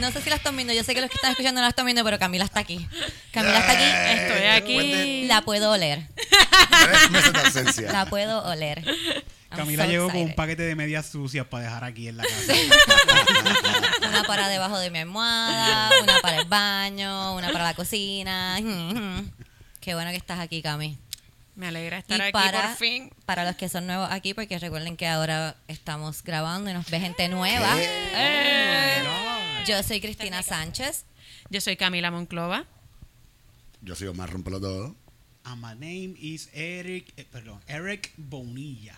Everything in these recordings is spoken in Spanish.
No sé, si la, están viendo. Yo sé que los que están escuchando no la están viendo, pero Camila está aquí. Camila está aquí. Estoy aquí. La puedo oler. Tres meses de ausencia. La puedo oler. I'm Camila so llegó con un paquete de medias sucias para dejar aquí en la casa. Una para debajo de mi almohada, una para el baño, una para la cocina. Qué bueno que estás aquí, Cami. Me alegra estar y aquí para, por fin. para los que son nuevos aquí, porque recuerden que ahora estamos grabando y nos ve gente nueva. Eh, Yo soy Cristina Sánchez. Yo soy Camila Monclova. Yo soy Omar Rompelo Todo. And my name is Eric, eh, perdón, Eric Bonilla.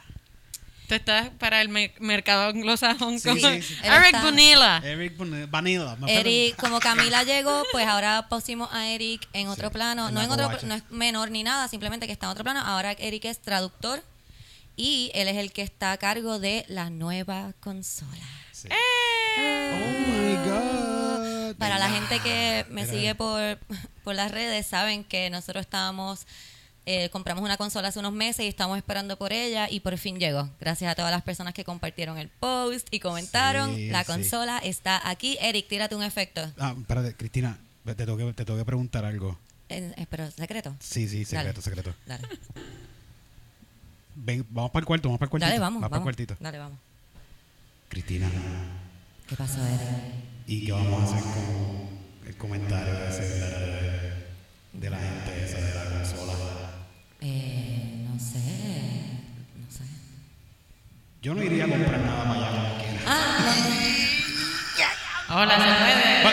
Tú estás para el me- mercado anglosajón Sí, con sí, sí. Eric Bonilla. Eric Vanilla. Eric, como Camila llegó, pues ahora pusimos a Eric en otro Sí, plano. en No en otro, no es menor ni nada, simplemente que está en otro plano. Ahora Eric es traductor y él es el que está a cargo de la nueva consola. Sí. Eh. Oh my God. Para la gente que me sigue por, por las redes, saben que nosotros estábamos, eh, compramos una consola hace unos meses y estamos esperando por ella y por fin llegó. Gracias a todas las personas que compartieron el post y comentaron. Sí, la sí. consola está aquí. Eric, tírate un efecto. Ah, espérate, Cristina, te tengo que, te tengo que preguntar algo. Eh, eh, pero secreto. Sí, sí, secreto, Dale. secreto. Dale, Ven, vamos para el cuarto, vamos para el cuartito. dale vamos. para el vamos. cuartito. Dale, vamos. Cristina, ¿Qué pasó, Eric? ¿y qué vamos a hacer con el comentario de la gente esa de la consola? Yo no iría a comprar nada para allá como quiera. Ah, Hola, se puede.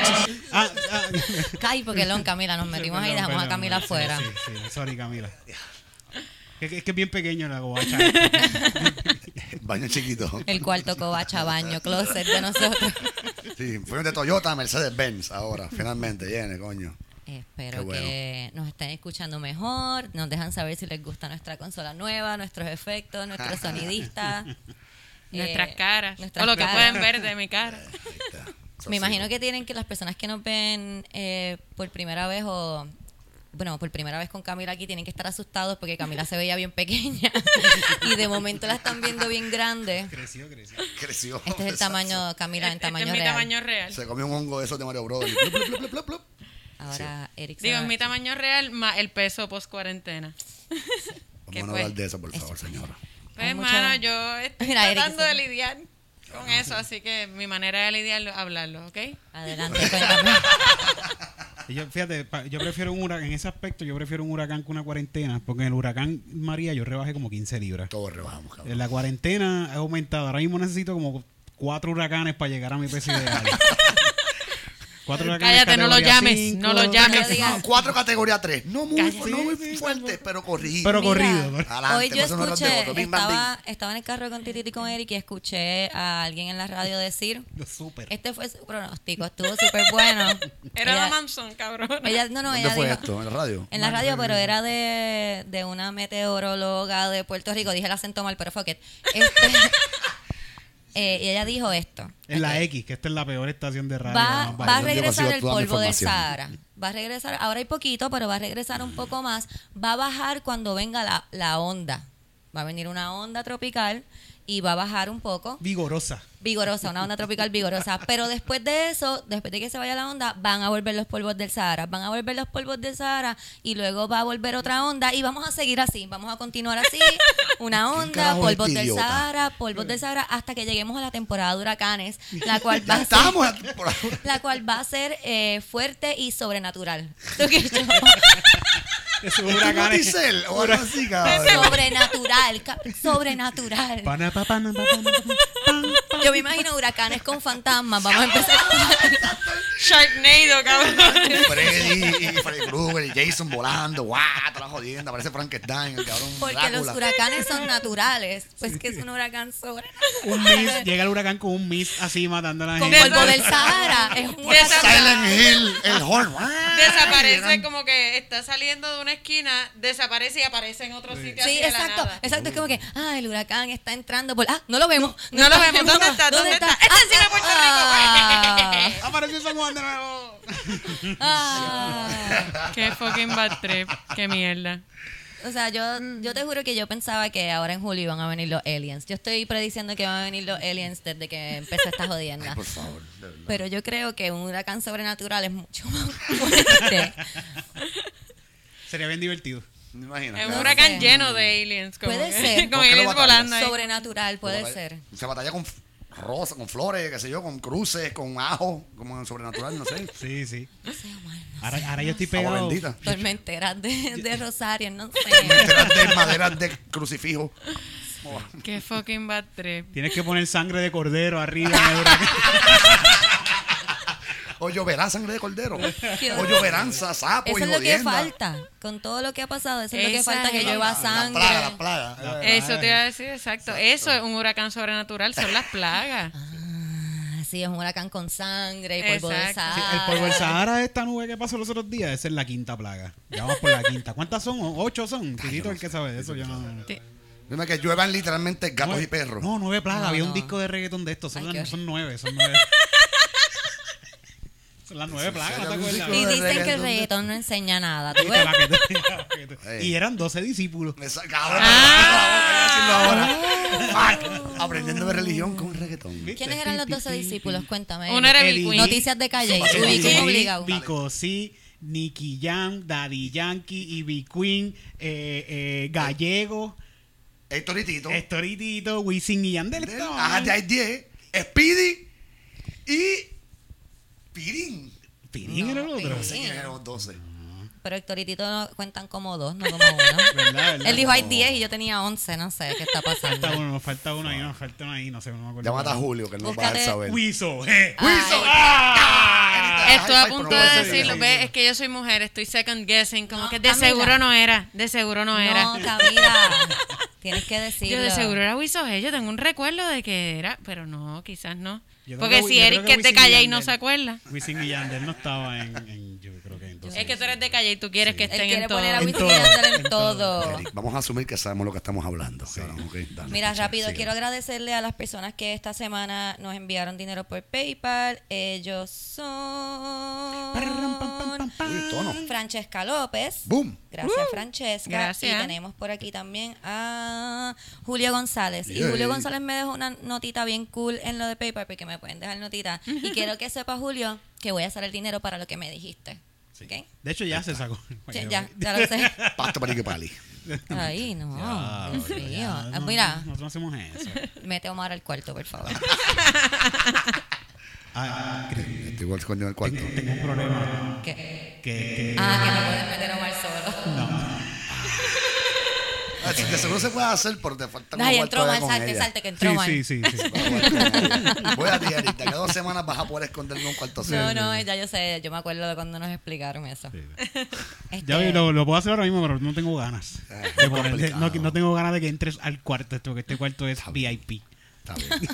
Ah, ah. Kai, porque Lon, Camila, nos metimos ahí y dejamos a Camila afuera. Sí, sí, sorry Camila. Es que, es que es bien pequeño la gobacha. Baño chiquito. El cuarto covacha, baño, closet de nosotros. Sí, fuimos de Toyota Mercedes-Benz ahora. Finalmente, viene, coño. Espero bueno. que nos estén escuchando mejor. Nos dejan saber si les gusta nuestra consola nueva, nuestros efectos, nuestro sonidista. Nuestras eh, caras. nuestras o lo que pueden ver de mi cara. Eso Me sí. imagino que tienen que las personas que nos ven eh, por primera vez o bueno, por primera vez con Camila aquí tienen que estar asustados porque Camila se veía bien pequeña y de momento la están viendo bien grande. creció, creció. Creció. Este es el tamaño Camila en Este tamaño es mi real. tamaño real. Se comió un hongo de esos de Mario Bros. Ahora Eric se Digo, es mi tamaño real más el peso post cuarentena. ¿Qué Vamos a hablar de eso, por favor, señora. Pues, hermano, yo estoy Mira, tratando de lidiar con eso, así que mi manera de lidiarlo es hablarlo, ¿ok? Adelante, cuéntame. Yo, fíjate, pa- yo prefiero un huracán, en ese aspecto yo prefiero un huracán que una cuarentena, porque en el huracán María yo rebajé como 15 libras. Todos rebajamos, cabrón. En la cuarentena he aumentado, ahora mismo necesito como cuatro huracanes para llegar a mi peso ideal. Cuatro Cállate, no lo llames, cinco. no lo llames. No Cuatro categoría 3. No muy, Cállate. no muy Sí, sí, fuerte, pero corrido. Pero Mira, corrido. Hoy yo escuché, bang, estaba, estaba en el carro con Titi y con Eric y escuché a alguien en la radio decir, super. este fue su pronóstico, estuvo súper bueno. Era ella, la Manson, cabrón. ella- no, no, ¿Dónde ella fue dijo, esto? ¿En la radio? en la radio, pero era de, de una meteoróloga de Puerto Rico, dije el acento mal, pero fuck it. Este, eh, y ella dijo esto. En la. X, que esta es la peor estación de radio. Va, a regresar el polvo del. Sahara. Va a regresar, ahora hay poquito, pero va a regresar un poco más. Va a bajar cuando venga la, la onda. Va a venir una onda tropical y va a bajar un poco. Vigorosa. Vigorosa, una onda tropical vigorosa. Pero después de eso, después de que se vaya la onda, van a volver los polvos del Sahara. Van a volver los polvos del Sahara y luego va a volver otra onda y vamos a seguir así. Vamos a continuar así. Una onda, polvos este del idiota? Sahara, polvos del Sahara, hasta que lleguemos a la temporada de huracanes, la cual va a ser la temporada. la cual va a ser eh, fuerte y sobrenatural. Es un ¿Es huracán. Noticel o algo así, cabrón? sobrenatural, sobrenatural. Pana, pa, pana, pa, pana, pa, pan, pan. Yo me imagino huracanes con fantasmas. Vamos a empezar. Sharknado, cabrón. Freddy y Freddy Krueger y Jason volando, guau, toda la jodienda, parece Frankenstein, el cabrón Porque Drácula. los huracanes son naturales. Pues que es un huracán sobrenatural. Un miss, llega el huracán con un miss así matando a la Con gente. polvo del Sahara. Es un huracán. Silent Hill, el horn. Desaparece como que está saliendo de una esquina, desaparece y aparece en otro sitio así Sí, de la exacto, nada. exacto. Es como que, ah, el huracán está entrando por. Ah, no lo vemos. No lo vemos. ¿Dónde está? ¿Dónde está? ¡Está encima de Puerto Ah, Apareció San Juan de nuevo. ah. Qué fucking bad trip. Qué mierda. O sea, yo, yo te juro que yo pensaba que ahora en julio iban a venir los aliens. Yo estoy prediciendo que van a venir los aliens desde que empezó esta Ay, jodienda. por favor. Pero yo creo que un huracán sobrenatural es mucho más fuerte. Sería bien divertido. Me imagino. Es un claro. huracán lleno de aliens. Como Puede ser. Con ¿Por qué lo aliens volando ahí. Sobrenatural puede Se ser. Se batalla con rosa, con flores, qué sé yo, con cruces, con ajo, como en sobrenatural, no sé. Sí, sí. No sé, Omar, no Ahora, sé, ahora yo estoy pegado. Tormenteras de, de Rosario, no sé. Maderas de, maderas de crucifijo. Qué fucking bad trip. Tienes que poner sangre de cordero arriba en el huracán. O lloverá sangre de cordero. O lloverán sa- sapos Eso y es lo que falta. Con todo lo que ha pasado, eso es lo que Esa falta, que llueva La sangre. plaga, la plaga. Eso te iba a decir, exacto. Eso es un huracán sobrenatural, son las plagas. Ah, sí, es un huracán con sangre y polvo de Exacto. Sí, sal. el polvo del Sahara, esta nube que pasó los otros días, esa es la quinta plaga. Ya vamos por la quinta. ¿Cuántas son? ¿Ocho son? Titito el que sabe de eso. Yo no... Dime que lluevan literalmente gatos y perros. No, nueve plagas. No, Había no. un disco de reggaetón de estos. Son, Ay, las- qué- son nueve, son nueve. Son las nueve plagas, ¿no te acuerdas? Y dicen que el reggaetón no enseña nada. ¿tú Y, ves? y eran 12 discípulos. Esa- cabrón, Ah. ahora. Fuck. Aprendiendo de religión con reggaetón. ¿Viste? ¿Quiénes eran los Pi, 12 pi, pi, discípulos? Cuéntame. Uno era Big Queen. Noticias de calle. Sí, sí, ¿cómo sí. obligado? Vico C, Nicky Jam, Daddy Yankee, Ivy Queen, eh, eh, Gallego, Héctor y Tito. Estoritito, Wisin y Yandel. Ajá, de ahí 10. Speedy y Pirín. Pirín era el otro. Sé quién eran los 12. Pero Héctor y Tito no cuentan como dos, no como uno. ¿Verdad, verdad? Él dijo hay 10 y yo tenía 11, no sé qué está pasando. Falta uno, nos falta uno ahí, nos falta uno ahí, no sé, no me acuerdo. Llámate a Julio, que él nos va a saber. Wiso, eh. ¡Wiso! ¡Ah! Estoy a punto de decirlo. decir. Ve, es que yo soy mujer, estoy second guessing. Como No, que de Camila. seguro no era. De seguro no era. No, Camila. Tienes que decirlo. Yo de seguro era Wiso G. Yo tengo un recuerdo de que era, pero no, quizás no. Yo creo Porque que- si Eric que que te calla y no se acuerda. Wisin y Yandel no estaba en, en- yo creo que entonces. Es que tú eres de calle y tú quieres que Él estén quiere en todo. poner a En Wisin todo, y Yandel en todo. todo. Eric, vamos a asumir que sabemos lo que estamos hablando. dale, Mira, escucha, rápido, sigue. quiero agradecerle a las personas que esta semana nos enviaron dinero por PayPal. Ellos son. Uy. Francesca López. ¡Boom! Gracias, Francesca. gracias. Y tenemos por aquí también a Julio González. Y. Julio González me dejó una notita bien cool en lo de PayPal, porque me pueden dejar notita. Y quiero que sepa, Julio, que voy a hacer el dinero para lo que me dijiste. ¿Ok? De hecho, ya se sacó. Ya, ya, ya lo sé. Pasto para que pali. Ahí, no. Ya, Dios ya, mío. ya, Ah, no, Mira, Nosotros no hacemos eso. mete a Omar al cuarto, por favor. Ah, cre- Estoy igual escondido el cuarto. tengo, tengo un problema. ¿Qué? Que, que- Ah, que no puedes meter a Omar solo. no. Ah, sí, de seguro se puede hacer, pero te falta Ay, entró con salte, salte, que entró Sí, Omar. sí, sí, sí. Voy a ti, Eric. De aquí a dos semanas vas a poder esconderme un cuarto No, no, ya yo sé, yo me acuerdo de cuando nos explicaron eso. Este, Ya lo, lo puedo hacer ahora mismo, pero no tengo ganas. Ah, de ponerle- no, no tengo ganas de que entres al cuarto, esto, porque este cuarto es Está bien. VIP. Está bien.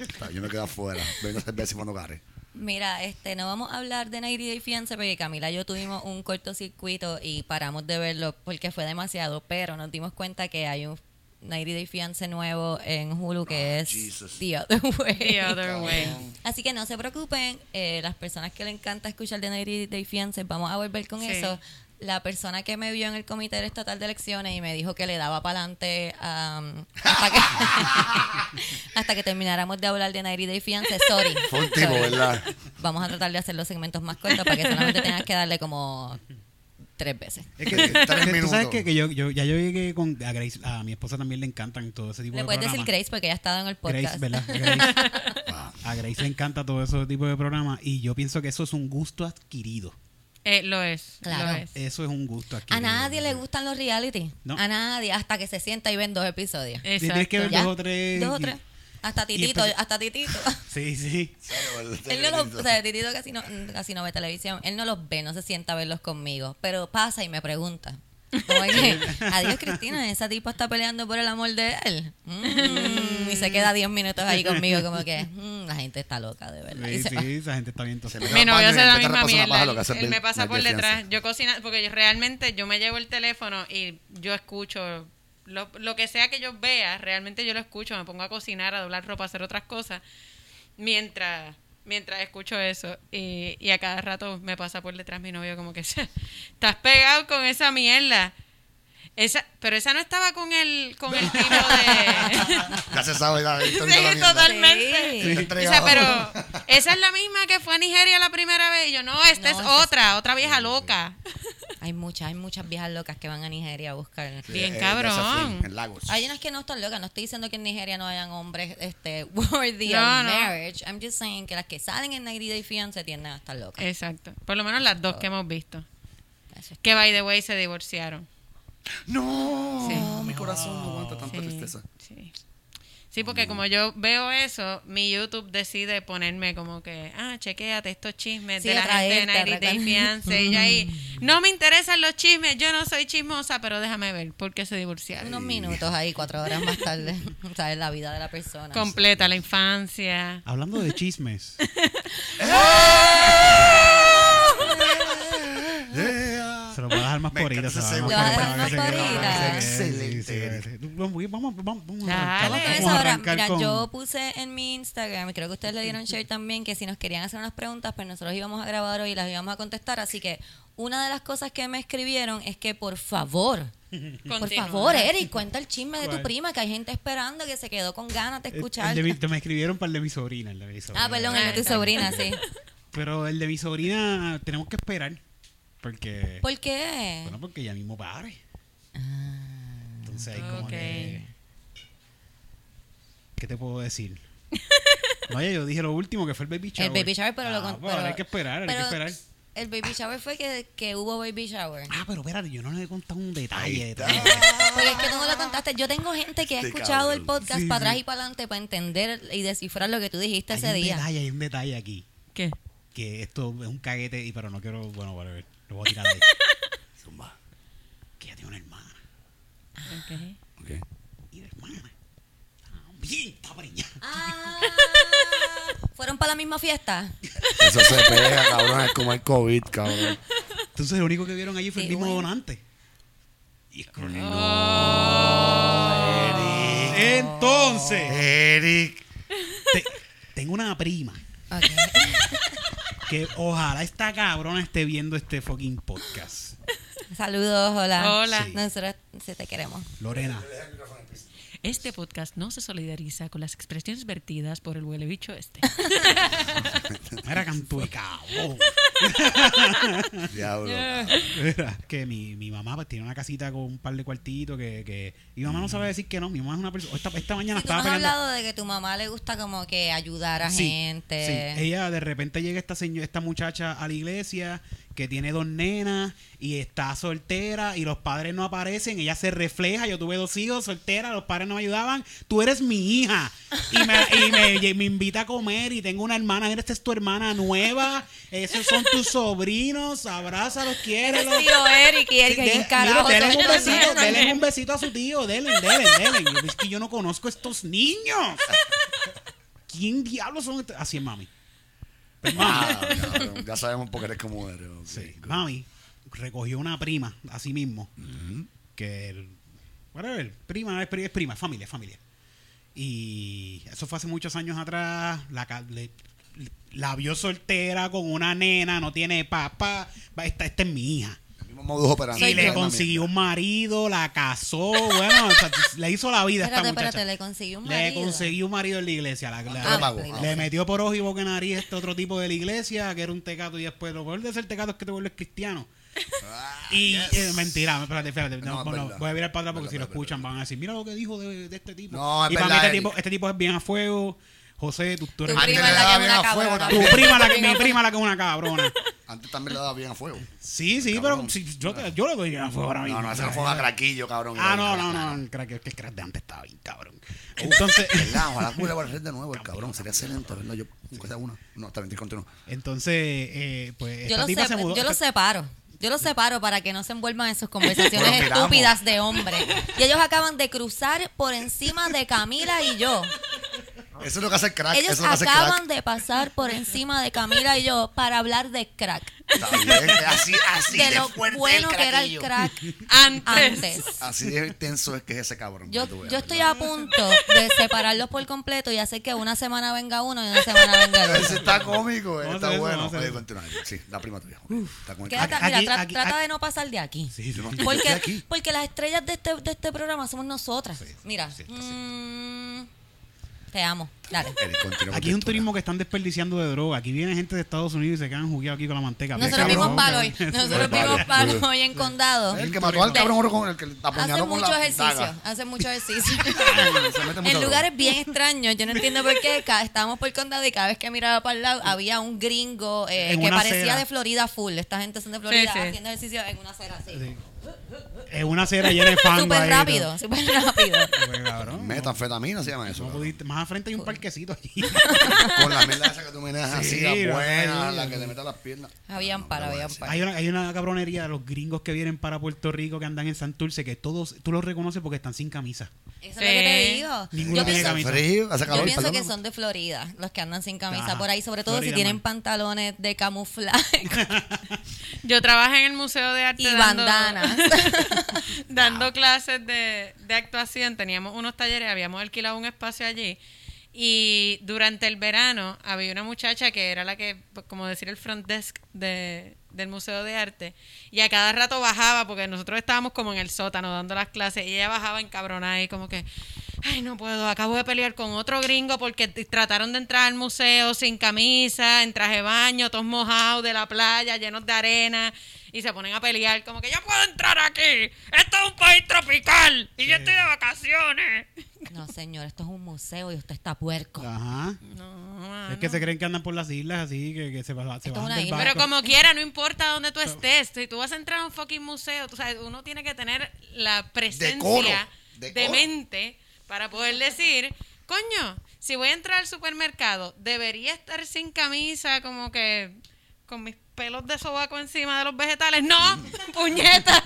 Está bien, Yo me quedo afuera. Vengo a cerveza y cuando gare. Mira, este, no vamos a hablar de 90 Day Fiance porque Camila y yo tuvimos un cortocircuito y paramos de verlo porque fue demasiado, pero nos dimos cuenta que hay un 90 Day Fiance nuevo en Hulu que Ah, es Jesus. The Other Way. The other way. Así que no se preocupen, eh, las personas que le encanta escuchar de 90 Day Fiance, vamos a volver con Sí. eso. La persona que me vio en el Comité Estatal de Elecciones y me dijo que le daba para adelante hasta, que, hasta que termináramos de hablar de 90 Day Fiance, sorry. ¿verdad? Vamos a tratar de hacer los segmentos más cortos para que solamente tengas que darle como tres veces. Es que, Tres tú sabes minutos. que, que yo, yo, ya yo llegué con a Grace, a mi esposa también le encantan todo ese tipo Le de puedes programas. decir Grace porque ella ha estado en el podcast. Grace, ¿verdad? Grace. Wow. A Grace le encanta todo ese tipo de programas y yo pienso que eso es un gusto adquirido. Eh, lo es. Claro. Lo es. Eso es un gusto A adquirido. nadie le gustan los reality. No. A nadie, hasta que se sienta y ven dos episodios. Tienes que ver Exacto. dos o tres. Dos o tres. Hasta Titito, hasta Titito. Sí, sí. Él no los, o sea, Titito casi no, casi no ve televisión. Él no los ve, no se sienta a verlos conmigo. Pero pasa y me pregunta. Como que, adiós Cristina, esa tipa está peleando por el amor de él. Mm, y se queda 10 minutos ahí conmigo como que mm, la gente está loca, de verdad. Sí, sí, esa gente está bien Mi novio hace la misma mierda. paja, Él, lo que hace él me pasa por detrás. Yo cocino, porque yo realmente yo me llevo el teléfono y yo escucho lo, lo que sea que yo vea, realmente yo lo escucho, me pongo a cocinar, a doblar ropa, a hacer otras cosas, mientras mientras escucho eso. Y, y a cada rato me pasa por detrás mi novio como que, estás pegado con esa mierda. Esa, pero esa no estaba con el, con el tiro de... Ya se sabe, Sí, la mierda. totalmente. Sí. O sea, pero esa es la misma que fue a Nigeria la primera vez. Y yo, no, esta No, es esta es- otra, otra vieja loca. Hay muchas, hay muchas viejas locas que van a Nigeria a buscar. Bien Eh, cabrón. En Lagos. Hay unas que no están locas. No estoy diciendo que en Nigeria no hayan hombres este, worthy No, of no. marriage. I'm just saying que las que salen en 90 Day Fiancé tienden a estar locas. Exacto. Por lo menos las dos que hemos visto. Es- Que, by the way, se divorciaron. No, Sí. mi corazón no aguanta tanta Sí, tristeza. sí. Sí, porque como yo veo eso, mi YouTube decide ponerme como que, ah, chequéate estos chismes Sí, de la gente de atraerte, 90 Day. Fiancé. Y ahí, no me interesan los chismes, yo no soy chismosa, pero déjame ver por qué se divorciaron. Unos minutos ahí, cuatro horas más tarde. Sabes la vida de la persona. Completa la infancia. Hablando de chismes, Yeah. se lo voy a dejar más por encanta se va ¿Le vas a más por? Excelente. Vamos, vamos, vamos, ahora. Mira, con- yo puse en mi Instagram, y creo que ustedes le dieron share también, que si nos querían hacer unas preguntas, pues nosotros íbamos a grabar hoy y las íbamos a contestar. Así que una de las cosas que me escribieron es que por favor, por Continúa. favor, Eric, cuenta el chisme de tu ¿Cuál? prima, que hay gente esperando que se quedó con ganas de El- escuchar. el de mi- te me escribieron para el de mi sobrina. El de mi sobrina. Ah, perdón, el de tu sobrina, sí. Pero el de mi sobrina tenemos que esperar. Porque. ¿Por qué? Bueno, porque ya mismo pare. Entonces hay como que. ¿Qué te puedo decir? No, ya yo dije lo último que fue el baby shower. El baby shower, pero lo Ah, con- bueno, pero- hay que esperar, hay que esperar. El baby shower fue que, que hubo baby shower. Ah, pero espérate, yo no le he contado un Ahí detalle. Porque es que tú no lo contaste. Yo tengo gente que ha Este escuchado el podcast Sí, para atrás sí. y para adelante para entender y descifrar lo que tú dijiste Hay ese un día. detalle, hay un detalle aquí. ¿Qué? Que esto es un caguete, y pero no quiero. Bueno, whatever. Lo voy a tirar ahí. Zumba. que ella tiene una hermana. Ok. Ok. Y la hermana. Bien, está preñada. Ah, ¿Fueron para la misma fiesta? Eso se pega, cabrón. Es como el COVID, cabrón. Entonces lo único que vieron allí fue Sí, el mismo bueno. donante. Y es como- Eric. Entonces, Eric. te- tengo una prima Ok. que ojalá esta cabrona esté viendo este fucking podcast. Saludos, hola. Hola. Sí. Nosotros sí te queremos. Lorena, Este podcast no se solidariza con las expresiones vertidas por el huele bicho este. de cabrón. Diablo. Mira, que mi, mi mamá pues, tiene una casita con un par de cuartitos que, que mi mamá no sabe decir que no. Mi mamá es una persona. Esta, esta mañana tú me estaba has peleando. hablado de que tu mamá le gusta como que ayudar a Sí, gente. sí. Ella de repente llega esta señora, esta muchacha a la iglesia que tiene dos nenas y está soltera y los padres no aparecen, ella se refleja, yo tuve dos hijos soltera, los padres no me ayudaban, tú eres mi hija y me, y me, y me invita a comer y tengo una hermana, mira, esta es tu hermana nueva, esos son tus sobrinos, abrázalos, quiérelos. tío Eric y Eric Sí, ¿quién de- carajo denle un besito, denle un besito a su tío, denle, denle, denle. Es que yo no conozco a estos niños. ¿Quién diablos son? Así es, mami. Ah. Ya sabemos por qué eres como eres. ok. sí, mami recogió una prima, así mismo, que, el- whatever, prima, es pri- es prima, es familia, es familia. Y eso fue hace muchos años atrás, la, ca- le- la vio soltera con una nena, no tiene papá, va, esta, esta es mi hija. Mismo modus operandi. Y le consiguió un marido, la casó, bueno, o sea, le hizo la vida a esta Espérate, muchacha. espérate, le consiguió un Le marido. consiguió un marido en la iglesia. La- la- Ah, le pagó. le metió por ojo y boca y nariz este otro tipo de la iglesia, que era un tecato, y después lo peor de ser tecato es que te vuelves cristiano. Ah, Y yes. eh, mentira, espérate, espérate. No, No, es bueno, voy a virar para atrás porque Verdad, si lo verdad, escuchan van a decir, mira lo que dijo de, de este tipo. No, es y para mí este tipo, este tipo es bien a fuego. José, tú, tú eres Tu Antes prima le daba que es bien una a fuego tu también. prima, la que, mi prima la que es una cabrona. Antes también le daba bien a fuego. Sí, sí, Cabrón. pero si, yo, te- yo le doy bien a fuego ahora mismo. No, no, ese no fue a craquillo, cabrón. Ah, no, no, no, no, crack, es que el crack de antes estaba bien cabrón. Entonces, ¿Verdad? Ojalá pudiera volver de nuevo el cabrón. Sería excelente verlo yo. Aunque sea uno. No, está bien, continúa. entonces, eh, pues Yo esta los, tipa se mudó. yo los separo. Yo los separo para que no se envuelvan en sus conversaciones Bueno, miramos. estúpidas de hombre. Y ellos acaban de cruzar por encima de Camila y yo. Eso es lo que hace el crack. Ellos eso es lo que hace el crack. acaban de pasar por encima de Camila y yo para hablar de crack. Está bien, así, así de, de lo fuerte bueno el que era el crack Antes. antes. Así de intenso es que es ese cabrón. Yo, veas, estoy ¿verdad? a punto de separarlos por completo y hacer que una semana venga uno y una semana venga el Ese otro. está cómico, eh, está eso, bueno. Sí, la prima tuya. Está con el Quédate- Aquí- mira, tra- aquí- trata aquí- de no pasar de aquí. Sí, no Porque, aquí. porque las estrellas de este, de este programa somos nosotras. Mira, mm, te amo. Dale. Aquí es un turismo que están desperdiciando de droga. Aquí viene gente de Estados Unidos y se quedan jugueados aquí con la manteca. Nosotros vimos palo hoy. Nosotros vimos palo hoy en condado. El que mató al cabrón oro con el que Hace apuñaló con mucho la ejercicio. Hace mucho ejercicio. En lugares bien extraños. Yo no entiendo por qué. Estábamos por condado y cada vez que miraba para el lado había un gringo eh, que parecía de Florida full. Esta gente son de Florida sí. haciendo ejercicio en una acera así. Sí. Es una cera llena de fango. Súper rápido, súper rápido. Pues, cabrón. Metanfetamina se llama eso. No cabrón. pudiste- más frente hay un parquecito allí. Con la mierda esa que tú meneas así, Sí, la la buena, sí. la que te mete a las piernas. Habían para, habían para. hay, una, hay una cabronería de los gringos que vienen para Puerto Rico que andan en Santurce que todos tú los reconoces porque están sin camisa. Eso es lo que te Sí. digo. Ninguno Yo tiene pienso, camisa. frío, hace yo calor, pienso perdón. que son de Florida los que andan sin camisa Ajá. por ahí, sobre todo Florida si tienen man. pantalones de camuflaje Yo trabajé en el Museo de Arte y dando, dando clases de, de actuación. Teníamos unos talleres, habíamos alquilado un espacio allí. Y durante el verano había una muchacha que era la que, como decir, el front desk de, del Museo de Arte. Y a cada rato bajaba, porque nosotros estábamos como en el sótano dando las clases. Y ella bajaba encabronada y como que, ay, no puedo, acabo de pelear con otro gringo porque trataron de entrar al museo sin camisa, en traje de baño, todos mojados de la playa, llenos de arena. Y se ponen a pelear como que yo puedo entrar aquí. Esto es un país tropical. Y yo estoy de vacaciones. No, señor, esto es un museo y usted está puerco. Ajá. No, Es que se creen que andan por las islas así, que, que se, va- se una del barco. Pero como quiera, no importa dónde tú estés, si tú vas a entrar a un fucking museo, tú sabes, uno tiene que tener la presencia de mente para poder decir, coño, si voy a entrar al supermercado, debería estar sin camisa, como que con mis pelos de sobaco encima de los vegetales. No, puñeta.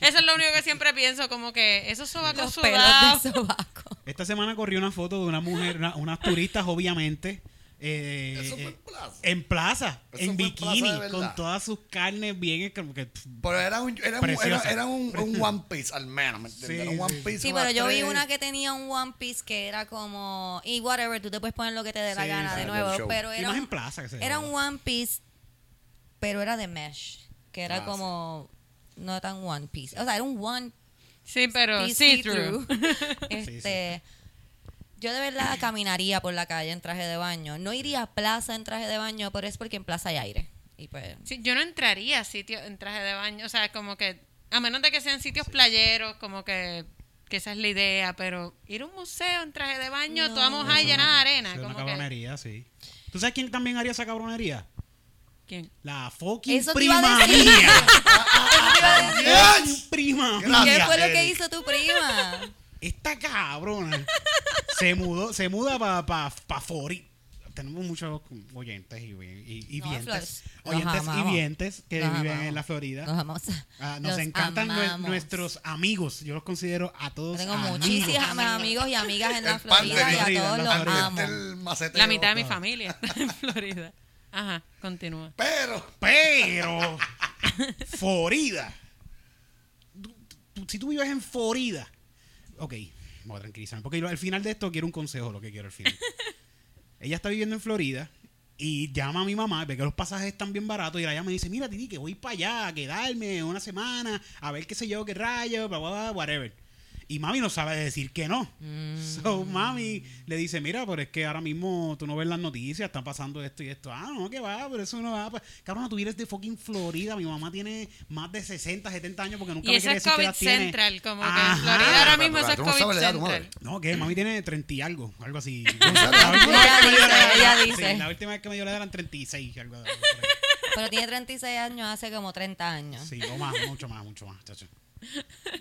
Eso es lo único que siempre pienso, como que esos sobacos Los pelos sudados. de sobaco. Esta semana corrió una foto de una mujer, una- unas turistas, obviamente. Eh, Eso fue en eh, plaza. en plaza, Eso en en plaza bikini, verdad. con todas sus carnes bien. como que, pff, Pero era un, era un, era, era un, un One Piece al menos, ¿me entiendes? Sí, Era un One sí. Piece. Sí, pero yo vi una que tenía un One Piece que era como. Y whatever, tú te puedes poner lo que te dé la Sí, gana sí, de nuevo. Pero y era más un, en plaza. Que se era un One Piece, pero era de mesh. Que era Ah, sí. como. No tan One Piece. O sea, era un One Sí, pero see-through. este. Yo de verdad caminaría por la calle en traje de baño. No iría a plaza en traje de baño, pero es porque en plaza hay aire. Y pues. Sí, yo no entraría a sitios en traje de baño, o sea, como que, a menos de que sean sitios playeros, como que, que esa es la idea, pero ir a un museo en traje de baño, No. toda mojada y llena de arena, es una que, cabronería, sí. ¿Tú sabes quién también haría esa cabronería? ¿quién? La fucking Eso prima mía. Eso te iba a decir. Fucking prima. ¿Qué fue lo que hizo tu prima? Esta cabrona se mudó, se muda para pa, pa Fori. Tenemos muchos oyentes y, y, y No, vientes. Oyentes y vientes que viven amamos. en la Florida. Nos amamos. Ah, nos Los encantan amamos. nuestros amigos. Yo los considero a todos. Tengo amigos. muchísimos amigos y amigas en la Florida y a Florida, todos la los amo. La mitad de mi familia está en Florida. Ajá, continúa. Pero, Pero, Florida. Si tú vives en Florida. Ok, voy a tranquilizarme. Porque yo al final de esto quiero un consejo, lo que quiero al final. Ella está viviendo en Florida y llama a mi mamá, ve que los pasajes están bien baratos y la llama y dice, mira, Titi, que voy para allá a quedarme una semana, a ver qué sé yo, qué rayo, bla, bla, bla, whatever. Y mami no sabe decir que no. So, mami le dice, mira, pero es que ahora mismo tú no ves las noticias, está pasando esto y esto. Ah, no, que va, pero eso no va. pa- Cabrón, tú eres de fucking Florida. Mi mamá tiene más de 60, 70 años porque nunca Y me quiere es decir que COVID tiene. Central, como que Ajá. en Florida ahora mismo Pero, eso es no COVID Central. No, que mami tiene 30 y algo, algo así. la última Ella vez que me dio la dice, edad- ella sí, dice. la última vez que me dio la edad eran 36, algo. Pero tiene 36 años, hace como 30 años. Sí, o más, mucho más, mucho más, chacho.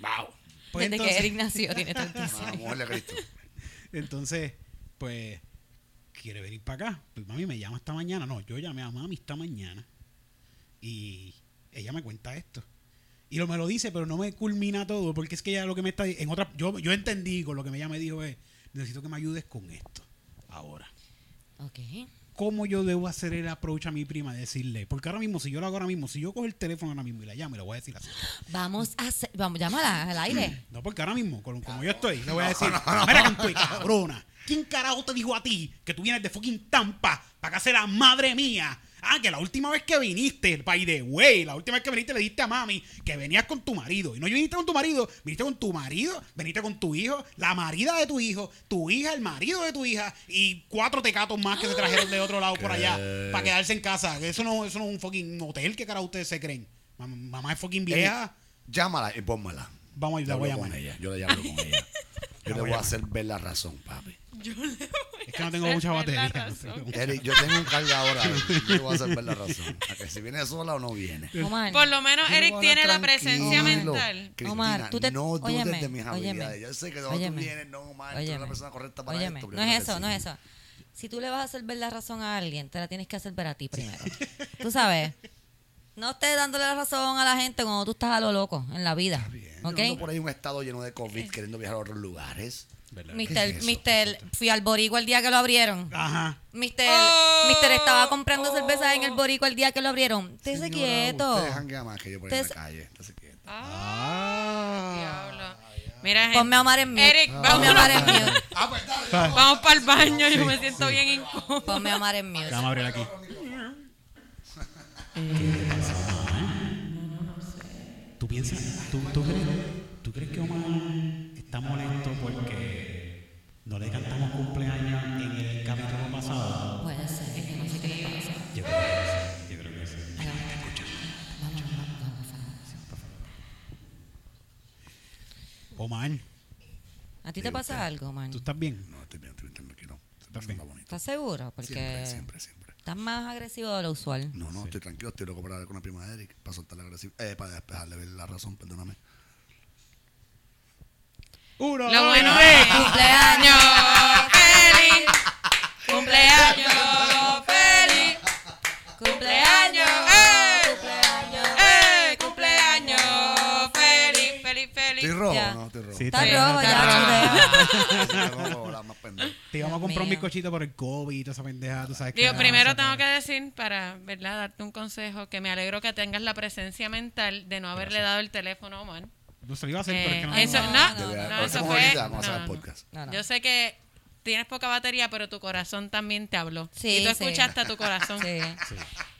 wow. Pues Desde entonces- que Eric nació tiene 36. La mujer de Cristo. Entonces, pues, quiere venir para acá. Pues mami me llama esta mañana. No, yo llamé a mami esta mañana. Y ella me cuenta esto. Y lo, me lo dice, pero no me culmina todo. Porque es que ella lo que me está en otra Yo, yo entendí con lo que ella me dijo es: necesito que me ayudes con esto. Ahora, Ok. ¿Cómo yo debo hacer el approach a mi prima? Decirle, porque ahora mismo, si yo lo hago ahora mismo, si yo cojo el teléfono ahora mismo y la llamo, y le voy a decir así. Vamos a hacer. Vamos, llámala al aire. No, porque ahora mismo, como, como yo estoy, le voy a decir, mira canto de cabrona. ¿Quién carajo te dijo a ti que tú vienes de fucking Tampa para que sea la madre mía? Ah, que la última vez que viniste, by the way, la última vez que viniste le dijiste a mami que venías con tu marido. Y no viniste con tu marido, viniste con tu marido, viniste con tu hijo, la marida de tu hijo, tu hija, el marido de tu hija y cuatro tecatos más que se trajeron de otro lado por allá para quedarse en casa. Eso no, eso no es un fucking hotel, ¿qué carajo ustedes se creen? Mam- Mamá es fucking vieja. Llámala y pónmala. Vamos a ir, Yo la voy a llamar. ella. Yo le hablo con ella. Yo le voy a hacer ver la razón, papi. Es que no tengo mucha batería. Eric, yo tengo un cargador ahora. Yo le voy a hacer ver la razón. A que si viene sola o no viene. Omar. Por lo menos Yo Eric voy a tiene la presencia mental. Cristina, Omar, tú te- no dudes óyeme, de mis óyeme, habilidades. Yo sé que de dónde tú óyeme, vienes, no, Omar, tú eres óyeme, la persona correcta para óyeme. esto. No es eso, no es eso. Si tú le vas a hacer ver la razón a alguien, te la tienes que hacer ver a ti primero. tú sabes. No estés dándole la razón a la gente cuando tú estás a lo loco en la vida. Yo ¿Ok? ando por ahí un estado lleno de COVID queriendo viajar a otros lugares. Mister, ¿Qué es? Mister, fui al Boricua el día que lo abrieron. Ajá. Mister, Oh. Mister estaba comprando cerveza en el Boricua el día que lo abrieron. Estése quieto. Ustedes más que yo por ahí en la calle. Estése quieto. Ah, diablo. Mira, gente. Ponme a Omar en mute. Eric, Ponme a vamos, Omar en mute. Ah, pues vamos para el baño. Yo me siento bien incómodo. Ponme a Omar en mute. Vamos a abrir aquí. ¿Tú piensas, tú, tú crees, tú crees que Omar está molesto porque no le cantamos cumpleaños en el capítulo pasado? Puede ser, yo no sé qué le pasa. Yo creo que sí, yo creo que sí. Vamos, vamos, vamos, vamos. Omar, ¿A ti te pasa algo, man? ¿tú estás bien? No, estoy bien, estoy bien tranquilo. ¿Estás bien? ¿Estás seguro? Porque Siempre, siempre, siempre. Estás más agresivo de lo usual. No, no, estoy tranquilo, estoy loco para hablar con la prima de Eric, para soltarle agresivo, eh, para despejarle ver la razón, perdóname. Uno, Lo dos, bueno es cumpleaños feliz. Cumpleaños feliz. Cumpleaños. ¡Eh! Cumpleaños. ¡Eh! Cumpleaños feliz, feliz, feliz. ¿Estoy rojo Ya. no? Estoy rojo. Sí, Está rojo está ya, chulea. Estoy rojo, la más pendejo. Te íbamos a comprar un bizcochito por el COVID y toda esa pendeja, tú sabes que... Digo, era- primero tengo que decir, para ¿verdad? darte un consejo, que me alegro que tengas la presencia mental de no haberle dado el teléfono a Omar. No se lo iba a hacer, pero es que no... Eh, eso, no, no, no, no, eso fue. vamos a podcast. No, no. Yo sé que tienes poca batería, pero tu corazón también te habló. Sí, y tú sí. escuchaste a tu corazón Sí.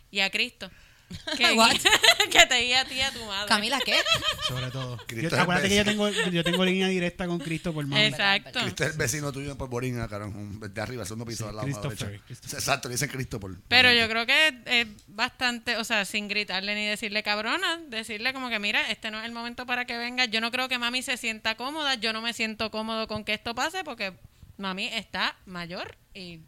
y a Cristo. Que, What? que te guía a ti y a tu madre. Camila, ¿qué? Sobre todo. Cristo Yo- es acuérdate que yo tengo, yo tengo línea directa con Cristo por mami. Exacto. Cristo es el vecino tuyo en Polvorín, carón, un- de arriba, segundo piso Sí, al lado. Christopher. Christopher. Exacto, le dicen Cristo por. Pero yo creo que es bastante, o sea, sin gritarle ni decirle cabrona, decirle como que mira, este no es el momento para que venga. Yo no creo que mami se sienta cómoda, yo no me siento cómodo con que esto pase porque mami está mayor y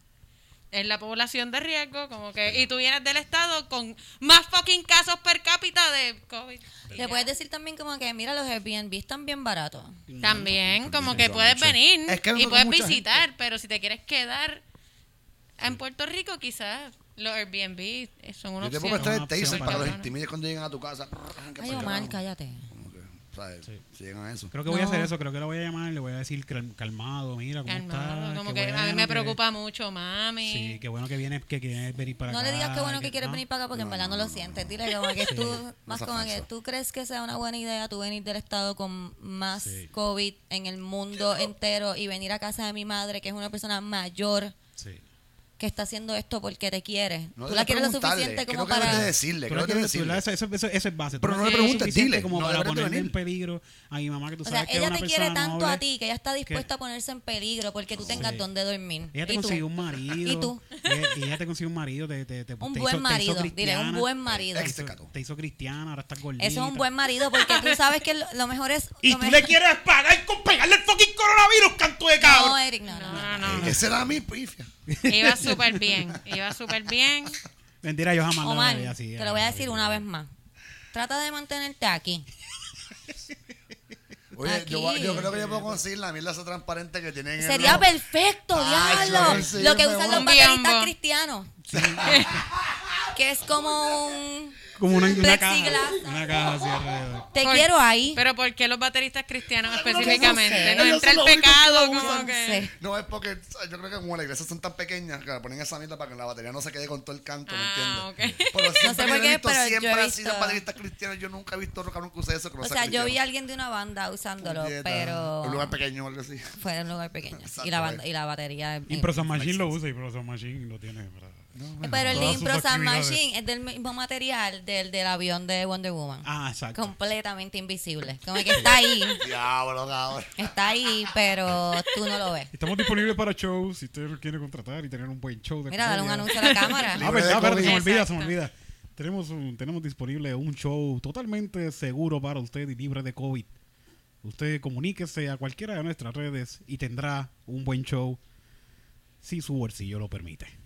es la población de riesgo, como que y tú vienes del estado con más fucking casos per cápita de COVID. Le puedes decir también como que, mira, los Airbnb están bien baratos. También, como que puedes venir Es que y puedes visitar, pero si te quieres quedar en Puerto Rico, quizás los Airbnb son una Yo te opción. puedo prestar el opción taser para que los cuando lleguen a tu casa. Ay, Omar, cállate. Que. Creo que voy a No. hacer eso, creo que lo voy a llamar, le voy a decir cal- calmado, mira cómo Calmado, está. como que a mí me que- preocupa mucho, mami. Sí, qué bueno que vienes, que quieres venir para No acá. le digas qué bueno que ¿no? quieres venir para acá porque en No, verdad no no, lo no, sientes. Dile como que tú, más como que tú crees que sea una buena idea tú venir del estado con más Sí. COVID en el mundo entero y venir a casa de mi madre, que es una persona mayor Sí. Que está haciendo esto porque te quiere. No tú la quieres lo suficiente ¿qué es como lo que debes para... de decirle? Tú ¿Qué le es lo que debes quieres- tú le- decirle? eso, eso, eso, eso es base. Tú Pero no le preguntes, dile, Como no para ponerle en peligro a mi mamá, que tú O sabes sea, que es ella una te quiere tanto a ti que ella está dispuesta a ponerse en peligro porque tú tengas donde dormir. Ella te consiguió un marido. ¿Y tú? Ella, y ella te consiguió un marido. Te, te, te, Un te buen hizo- te hizo marido, dile, un buen marido. Te hizo, te hizo cristiana, ahora estás gordita. Eso es un buen marido porque tú sabes que lo, mejor es... Y tú le quieres pagar con pegarle el fucking coronavirus, canto de cabrón. No, Eric, no, no. No, no. no, no. Esa era mi pifia. Iba súper bien, iba súper bien. Mentira, yo jamás Omar, la veía así. te lo voy a decir una vez más. Trata de mantenerte aquí. Oye, yo, yo creo que yo puedo conseguir la mierda esa transparente que tienen en Sería el- perfecto, diablo. sí, Lo que usan los bateristas cristianos. que es como un... Como una, una caja. Una caja así alrededor. Te Por- quiero ahí. Pero ¿por qué los bateristas cristianos no específicamente? sé. Ellos entra son el los únicos que pecado lo como usan. que... Sí. No, es porque yo creo que como las iglesias son tan pequeñas que le ponen esa mierda para que la batería no se quede con todo el canto, ¿me Ah, entiendes? ok. Pero siempre sé por yo he qué, visto, pero yo siempre visto- sido bateristas cristianos. Yo nunca he visto rock and roll que use eso. Que no O sea sea, yo vi a cristiano. alguien de una banda usándolo, Puñeta. pero Un lugar pequeño o algo así. fue en un lugar pequeño. Exacto, y la banda right. y la batería. Y Pro San Machine lo usa y Pro San Machine lo tiene. ¿verdad? Pero el Impro San. Machine es del mismo material del, del avión de Wonder Woman. Ah, exacto. Completamente invisible. Como que está ahí, Diablo, cabrón. está ahí, pero tú no lo ves. Estamos disponibles para shows si usted quiere contratar y tener un buen show. De Mira, dale un anuncio a la cámara. Ah, verdad, se me olvida, se me olvida. Tenemos, un, tenemos disponible un show totalmente seguro para usted y libre de COVID. Usted comuníquese a cualquiera de nuestras redes y tendrá un buen show si su bolsillo lo permite.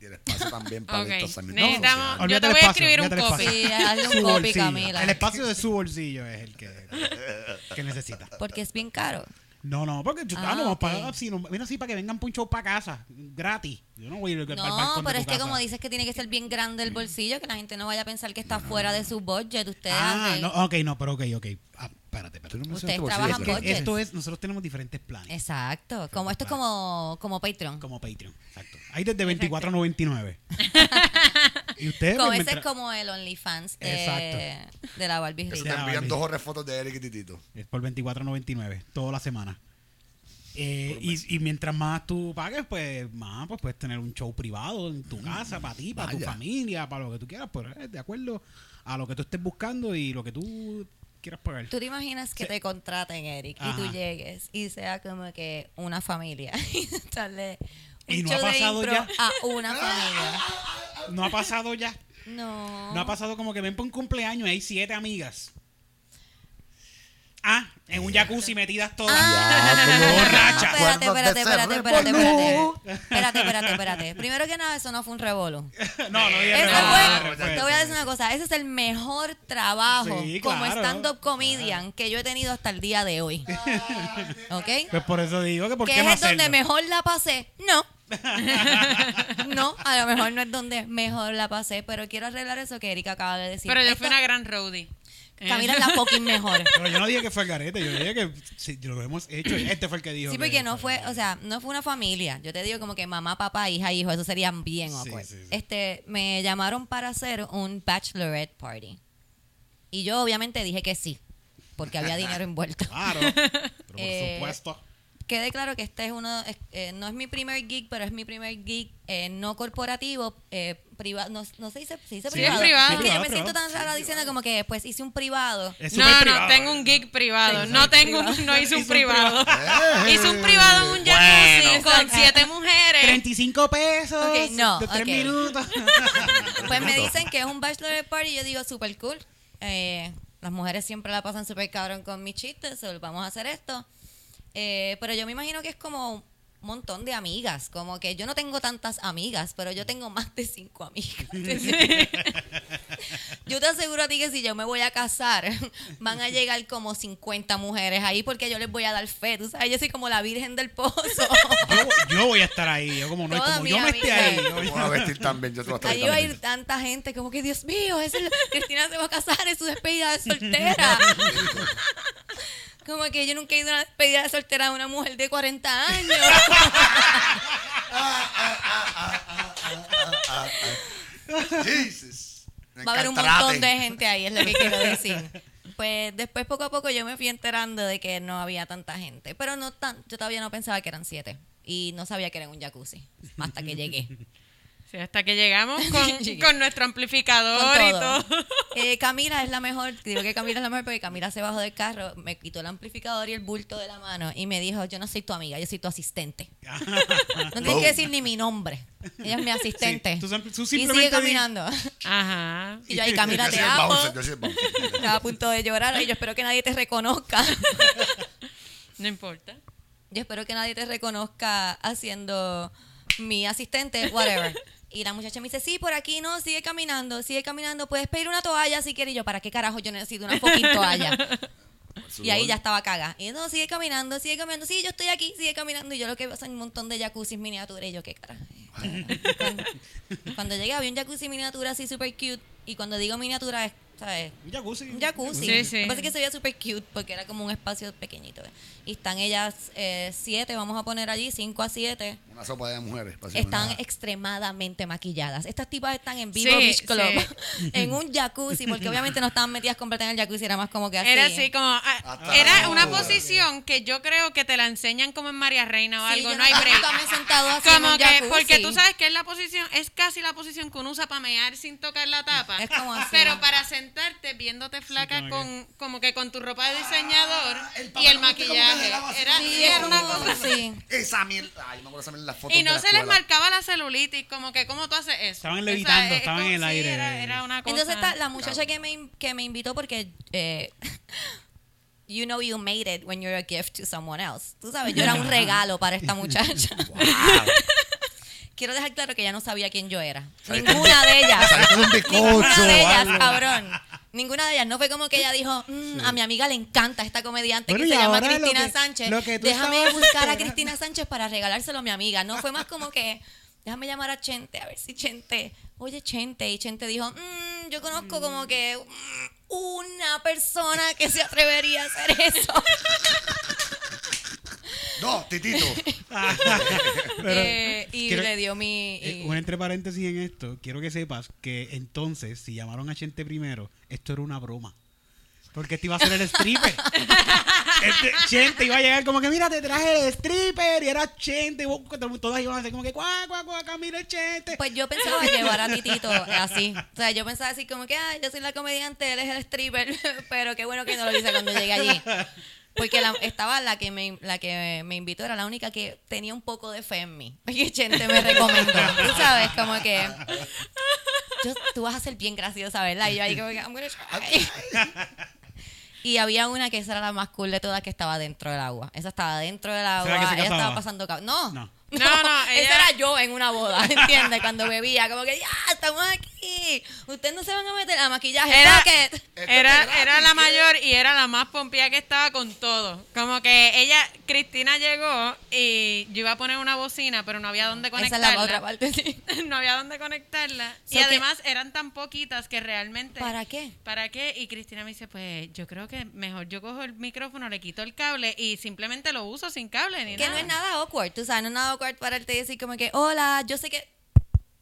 Y el espacio también para Ok. estos también. Necesitamos- sociales. Yo Olvídate te voy a espacio, escribir un olvídate copy. Sí, hazle un Su copy, bolsillo. Camila. El espacio de su bolsillo es el que, que necesita. Porque es bien caro. No, no, porque yo, Ah, ah, no, ok. para, así, no, mira así para que vengan punchos para casa, gratis. Yo no voy a ir al No, balcón de pero tu es que casa. como dices que tiene que ser bien grande el bolsillo, que la gente no vaya a pensar que está fuera de su budget. Ustedes Ah, hacen- no, ok, no, pero ok, ok. Ah, espérate, Tú espérate. no mencionaste Ustedes trabajan ¿verdad? budget. Esto es, nosotros tenemos diferentes planes. Exacto. Como esto es como, como Patreon. Como Patreon, exacto. Hay desde 24.99. y ustedes Como pues, ese es como el OnlyFans de, Exacto. de la Barbie Que se te Rica. Envían dos horas fotos de Eric y Titito. es por 24.99 toda la semana. Eh, y, y mientras más tú pagues, pues más pues puedes tener un show privado en tu casa, para ti, para tu familia, para lo que tú quieras, pero eh, de acuerdo a lo que tú estés buscando y lo que tú quieras pagar. ¿Tú te imaginas que Sí. te contraten, Eric, y tú llegues y sea como que una familia y darle Y no ha pasado ya. a una familia? No ha pasado ya. No. No ha pasado como que ven por un cumpleaños y hay siete amigas. Ah, en un jacuzzi metidas todas. Ah, Borracha. Espérate, espérate, espérate, espérate, espérate. Espérate, espérate, espérate. Primero que nada, eso no fue un revolú. No, no digas fue, respeto. te voy a decir una cosa, ese es el mejor trabajo Sí, como stand-up comedian que yo he tenido hasta el día de hoy. ¿Ok? Pues por eso digo que por ¿Que es donde mejor la pasé? No. no, a lo mejor no es donde mejor la pasé, pero quiero arreglar eso que Erika acaba de decir. Pero yo fui una gran roadie. Eh, Camila es la fucking mejor. Pero yo no dije que fue el garete, yo dije que sí, lo hemos hecho. Este fue el que dijo. Sí, que porque no fue, o sea, no fue una familia. Yo te digo como que mamá, papá, hija, hijo, eso sería bien Sí, awkward. sí, sí. Este, me llamaron para hacer un bachelorette party. Y yo obviamente dije que sí, porque había dinero envuelto. Claro. Pero por Eh, supuesto. Quede claro que este es uno, es- eh, no es mi primer gig, pero es mi primer gig eh, no corporativo, eh, privado, no, no se dice, se dice Sí, es privado. Es que yo me siento tan rara diciendo como que pues hice un privado. Es No, no, privado. tengo un gig privado. No tengo, un- no hice un privado. Hice un privado en un jacuzzi Bueno. con siete mujeres. 35 pesos. Ok, no, De 3 ok. minutos. Pues me dicen que es un bachelorette party y yo digo super cool. Eh, las mujeres siempre la pasan súper cabrón con mis chistes, so vamos a hacer esto. Eh, pero yo me imagino que es como un montón de amigas, como que yo no tengo tantas amigas, pero yo tengo más de cinco amigas. yo te aseguro a ti que si yo me voy a casar, van a llegar como 50 mujeres ahí porque yo les voy a dar fe, tú sabes, yo soy como la virgen del pozo. yo, yo voy a estar ahí. Yo como no, Toda como yo no esté ahí. yo- Me voy a vestir también. Yo te voy a estar Ahí va a ir tanta gente, como que Dios mío, es el- Cristina se va a casar, es su despedida de soltera. Como que yo nunca he ido a una despedida de soltera de una mujer de 40 años. Jesus. Va a haber un montón de gente ahí, es lo que quiero decir. Pues después poco a poco yo me fui enterando de que no había tanta gente. Pero no tan, yo todavía no pensaba que eran siete. Y no sabía que era un jacuzzi. Hasta que llegué. Sí, hasta que llegamos con, nuestro amplificador Con y todo. Eh, Camila es la mejor. Digo que Camila es la mejor porque Camila se bajó del carro, me quitó el amplificador y el bulto de la mano y me dijo, yo no soy tu amiga, yo soy tu asistente. No tienes Oh. que decir ni mi nombre. Ella es mi asistente. Sí, tú sim- tú y sigue caminando. Ajá. Y yo, ay, Camila, Yo te amo. Estaba a punto de llorar y yo espero que nadie te reconozca. No importa. Yo espero que nadie te reconozca haciendo mi asistente, whatever. Y la muchacha me dice, sí, por aquí no, sigue caminando, sigue caminando, puedes pedir una toalla si quieres. Y yo, ¿para qué carajo yo necesito una fucking toalla? Y ahí ya estaba caga. Y no, sigue caminando, sigue caminando. Sí, yo estoy aquí, sigue caminando. Y yo lo que veo son un montón de jacuzzis miniaturas. Y yo, ¿qué carajo? Cuando, Cuando llegué había un jacuzzi miniatura así super cute. Y cuando digo miniatura es, ¿sabes? Un jacuzzi. Un jacuzzi. Sí, sí. Lo que pasa es que se veía súper cute porque era como un espacio pequeñito. Y están ellas eh, siete, vamos a poner allí, cinco a siete. Una sopa de mujeres. Están una- extremadamente maquilladas. Estas tipas están en Vivo Sí, Beach Club, sí. en un jacuzzi, porque obviamente no estaban metidas completas en el jacuzzi, era más como que así. Era así como. ah, era una posición que yo creo que te la enseñan como en María Reina o Sí, algo. yo no hay break. he sentado así en Como un que, jacuzzi. porque tú sabes que es la posición, es casi la posición que uno usa para mear sin tocar la tapa. Es como así. Pero para sentarte viéndote flaca con, como que con tu ropa de diseñador Ah, el y el maquillaje. Era, sí, era una cosa así. Sí. Esa mierda. Ay, me acuerdo esa mierda en las fotos. Y no se les marcaba la celulitis, como que, ¿cómo tú haces eso? Estaban O sea, levitando, es estaban en el sí, aire. Era, era una cosa. Entonces está la muchacha que me, que me invitó porque eh, you know you made it when you're a gift to someone else. Tú sabes, yo era un regalo para esta muchacha. Quiero dejar claro que ella no sabía quién yo era. Ninguna de ellas. Ninguna de ellas, cabrón. Ninguna de ellas. No fue como que ella dijo, "Mm, a mi amiga le encanta esta comediante Bueno, que se llama Cristina que- Sánchez. Déjame buscar a esperando". Cristina Sánchez para regalárselo a mi amiga. No fue más como que, déjame llamar a Chente, a ver si Chente, oye Chente. Y Chente dijo, "Mm, yo conozco como que mm, una persona que se atrevería a hacer eso. No, Titito. Pero- Eh, y quiero- le dio mi... Eh, y- un entre paréntesis en esto, quiero que sepas que entonces, si llamaron a Chente primero, esto era una broma. Porque este iba a ser el stripper. Este, Chente iba a llegar como que, mira, te traje el stripper. Y era Chente. y vos- Todas iban a hacer como que, cuá, cuá, cuá, acá, mira el Chente. Pues yo pensaba llevar a Titito así. O sea, yo pensaba así como que, ay, yo soy la comediante, él es el stripper. Pero qué bueno que no lo hice cuando llegué allí. Porque la- estaba la que, me, la que me invitó, era la única que tenía un poco de fe en mí. Porque Chente me recomendó. Tú sabes, como que. yo- tú vas a ser bien graciosa, ¿verdad? Y yo ahí como que, I'm gonna try. Y había una que esa era la más cool de todas que estaba dentro del agua. Esa estaba dentro del agua. ¿Será que se Ella estaba pasando cab- No. No. No, No, no, esa ella- era yo en una boda, ¿entiendes? Cuando bebía, como que ya, estamos aquí. Ustedes no se van a meter a maquillaje. Era- bucket. Era, era la mayor y era la más pompía que estaba con todo. Como que ella, Cristina llegó y yo iba a poner una bocina, pero no había dónde Esa es conectarla. la otra parte, sí. no había dónde conectarla. So y que- además eran tan poquitas que realmente... ¿Para qué? ¿Para qué? Y Cristina me dice, pues yo creo que mejor yo cojo el micrófono, le quito el cable y simplemente lo uso sin cable ni Que nada. no es nada awkward, tú sabes, no es nada awkward para el te decir como que, hola, yo sé que...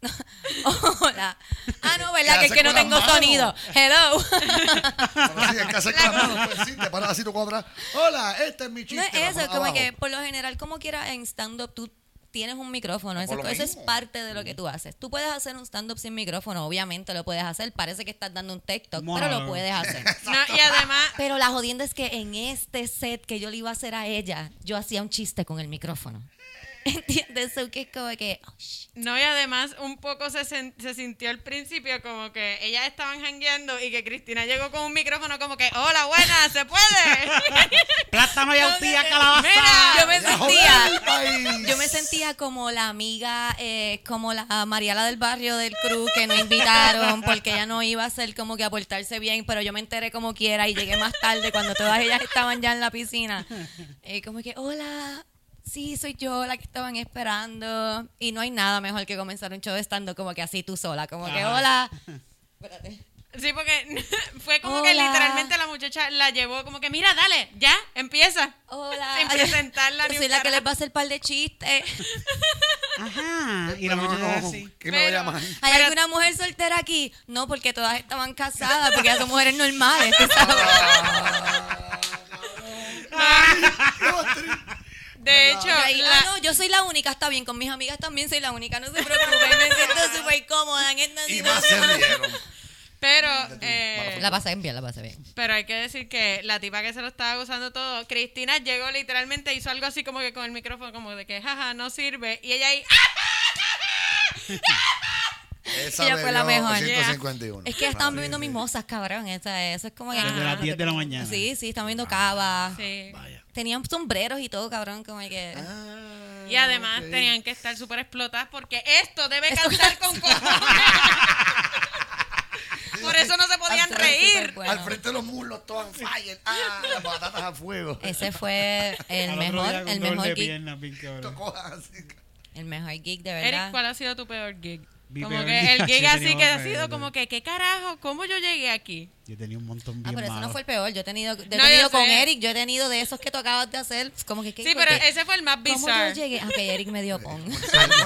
hola. Ah, no, ¿verdad? ¿Qué Que es que no tengo manos? sonido. Hello. Sí, hay que hacer con las manos, pues, sí, te paras así tú cuadras. Hola, este es mi chiste. No es eso, como abajo. que por lo general, como quiera en stand-up, tú tienes un micrófono. Eso, eso es parte de lo que tú haces. Tú puedes hacer un stand-up sin micrófono, obviamente lo puedes hacer. Parece que estás dando un TikTok, pero lo puedes hacer. No, y además, Pero la jodienda es que en este set que yo le iba a hacer a ella, yo hacía un chiste con el micrófono. ¿Entiendes? So que es como que... oh, no, y además un poco se, se sintió al principio como que ellas estaban jangueando y que Cristina llegó con un micrófono como que, hola, buena, ¿se puede? Plátano y autilla, calabaza. Mira, yo me sentía... Yo me sentía como la amiga, eh, como la Mariala del barrio del crew que no invitaron porque ella no iba a ser como que a portarse bien, pero yo me enteré como quiera y llegué más tarde cuando todas ellas estaban ya en la piscina. Eh, como que, hola, sí, soy yo la que estaban esperando. Y no hay nada mejor que comenzar un show estando como que así tú sola, como que, hola. Espérate. Sí, porque fue como que literalmente la muchacha la llevó como que, mira, dale, ya, empieza. Hola. Sin presentarla Yo ni soy la que les va a hacer un par de chistes. Ajá. Y la muchacha no, así. ¿Qué me a llamar? ¿Hay Pero- alguna mujer soltera aquí? No, porque todas estaban casadas, porque ellas son mujeres normales. ¿tú sabes? De hecho, Y ahí, la- ah, no, yo soy la única, está bien, con mis amigas también soy la única, no se preocupen, me siento súper cómoda en esta Y más se situación. rieron. pero, eh, La pasé bien, la pasé bien. pero hay que decir que la tipa que se lo estaba gozando todo, Cristina llegó literalmente, hizo algo así como que con el micrófono, como de que, jaja, no sirve. Y ella ahí, ¡ah! Esa Ella fue la mejor. 151. Es que estaban Sí, bebiendo mimosas, cabrón. esa- eso es como que. Desde las 10 de la mañana. Sí, sí, estaban viendo cava. Sí. Vaya. Tenían sombreros y todo, cabrón, como que. Ah, Y además tenían que estar súper explotadas porque esto debe Esto- cantar con. Por eso no se podían reír. bueno. Al frente de los muslos, todo en fire. Ah, las patatas a fuego. Ese fue el Al mejor, el mejor de gig. El mejor gig, de Eric, verdad. ¿cuál ha sido tu peor gig? Mi Como que el gig así que ha sido como que, ¿qué carajo? ¿Cómo yo llegué aquí? Yo tenía un montón Ah, bien pero ese no fue el peor. Yo he tenido, yo he No, tenido yo con sé. Eric, yo he tenido de esos que tú acabas de hacer. Como que, ¿qué- Sí, por pero qué? ese fue el más ¿Cómo yo bizarro. llegué? Ah, Ok, Eric me dio pon.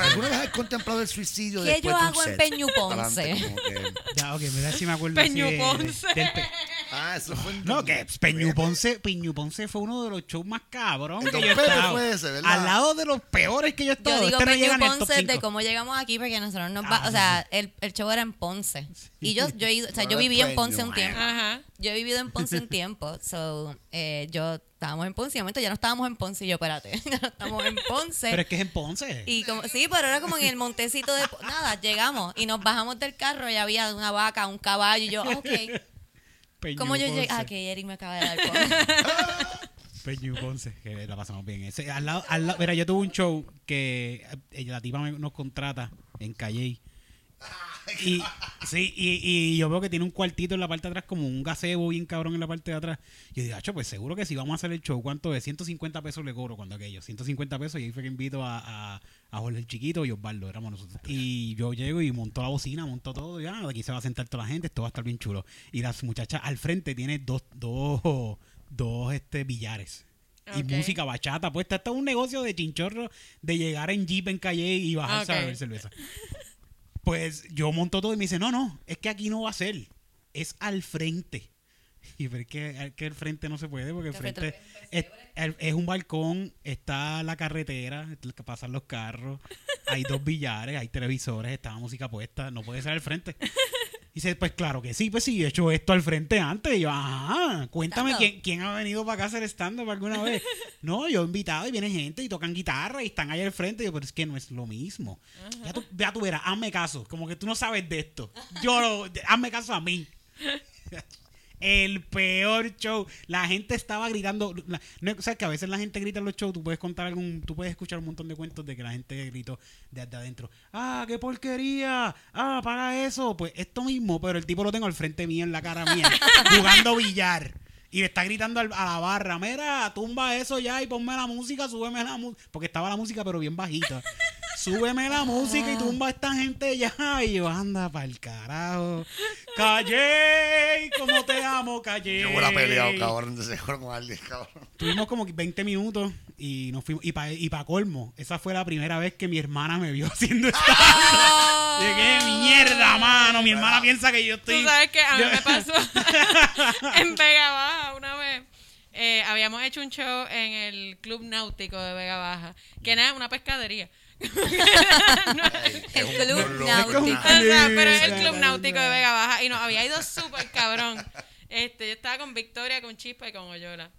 ¿Alguna vez has contemplado el suicidio ¿Qué después yo de un hago en set? Peñu Ponce? Adelante, como que- Ya, ok, mira si me acuerdo así Peñu de- Ponce. del pe- Ah, eso fue en No, que Peñu Ponce, Peñu Ponce fue uno de los shows más cabrón El que Don yo he Pepe estado. fue ese, ¿verdad? Al lado de los peores que yo he estado. Yo digo este no Peñu llega ni al top Ponce de cinco. cómo llegamos aquí porque nosotros nos va, Ah, o sea, el, el show era en Ponce. Y yo, yo, he ido- o sea, yo Ahora viví en Peñu, Ponce un tiempo. Ajá. Yo he vivido en Ponce un tiempo, so, eh, yo estábamos en Ponce y de momento ya no estábamos en Ponce y yo, espérate, ya no estamos en Ponce. Pero es que es en Ponce. Y como, sí, pero era como en el montecito de... Nada, llegamos y nos bajamos del carro y había una vaca, un caballo y yo, ok. Peñu ¿Cómo yo llegué? Ah, que Eric me acaba de dar pon. Peñu Ponce, que la pasamos bien. Ese, al lado, al lado- mira, yo tuve un show que eh, la tipa me- nos contrata en Calle. Y, sí, y, y yo veo que tiene un cuartito en la parte de atrás, como un gazebo bien cabrón en la parte de atrás. Yo digo, "Acho, pues seguro que si vamos a hacer el show, ¿cuánto es? 150 pesos le cobro cuando aquello. 150 pesos y ahí fue que invito a, a, a Jorge el Chiquito y Osvaldo, éramos nosotros. Y yo llego y monto la bocina, monto todo, y ah, aquí se va a sentar toda la gente, esto va a estar bien chulo. Y las muchachas al frente tiene dos, dos, dos este, billares. Y música bachata puesta. Esto es un negocio de chinchorro de llegar en jeep en calle y bajarse a beber cerveza. Pues yo monto todo y me dice, no, no, es que aquí no va a ser, es al frente. Y es que, que el frente no se puede porque el frente es, es un balcón, está la carretera, pasan los carros, hay dos billares, hay televisores, está la música puesta, no puede ser al frente. Y dice, pues claro que sí, pues sí, he hecho esto al frente antes. Y yo, ajá, cuéntame quién, quién ha venido para acá a hacer stand-up alguna vez. No, yo he invitado y viene gente y tocan guitarra y están ahí al frente. Y yo, pero es que no es lo mismo. Ya tú, ya tú verás, hazme caso. Como que tú no sabes de esto. Yo, lo- hazme caso a mí. El peor show. La gente estaba gritando. La- no, o sea, que a veces la gente grita en los shows. Tú puedes contar algún. Tú puedes escuchar un montón de cuentos de que la gente gritó desde adentro. ¡Ah, qué porquería! ¡Ah, paga eso! Pues esto mismo, pero el tipo lo tengo al frente mío, en la cara mía, jugando billar. Y le está gritando al- a la barra: Mira, tumba eso ya y ponme la música, súbeme la música. Porque estaba la música, pero bien bajita. Súbeme la música y tumba a esta gente ya. Y yo, anda pa'l carajo. Calle, como te amo, Calle. Yo hubiera peleado, cabrón, de seguro con alguien, cabrón. Tuvimos como 20 minutos y nos fuimos. Y para y pa colmo, esa fue la primera vez que mi hermana me vio haciendo esto. De qué mierda, mano. Mi hermana piensa que yo Tú estoy. sabes que a mí me pasó en Vega Baja una vez. eh, habíamos hecho un show en el Club Náutico de Vega Baja, que era una pescadería. El club náutico. o sea, pero es el Club Náutico de Vega Baja y nos había ido súper cabrón. Este, yo estaba con Victoria, con Chispa y con Oyola.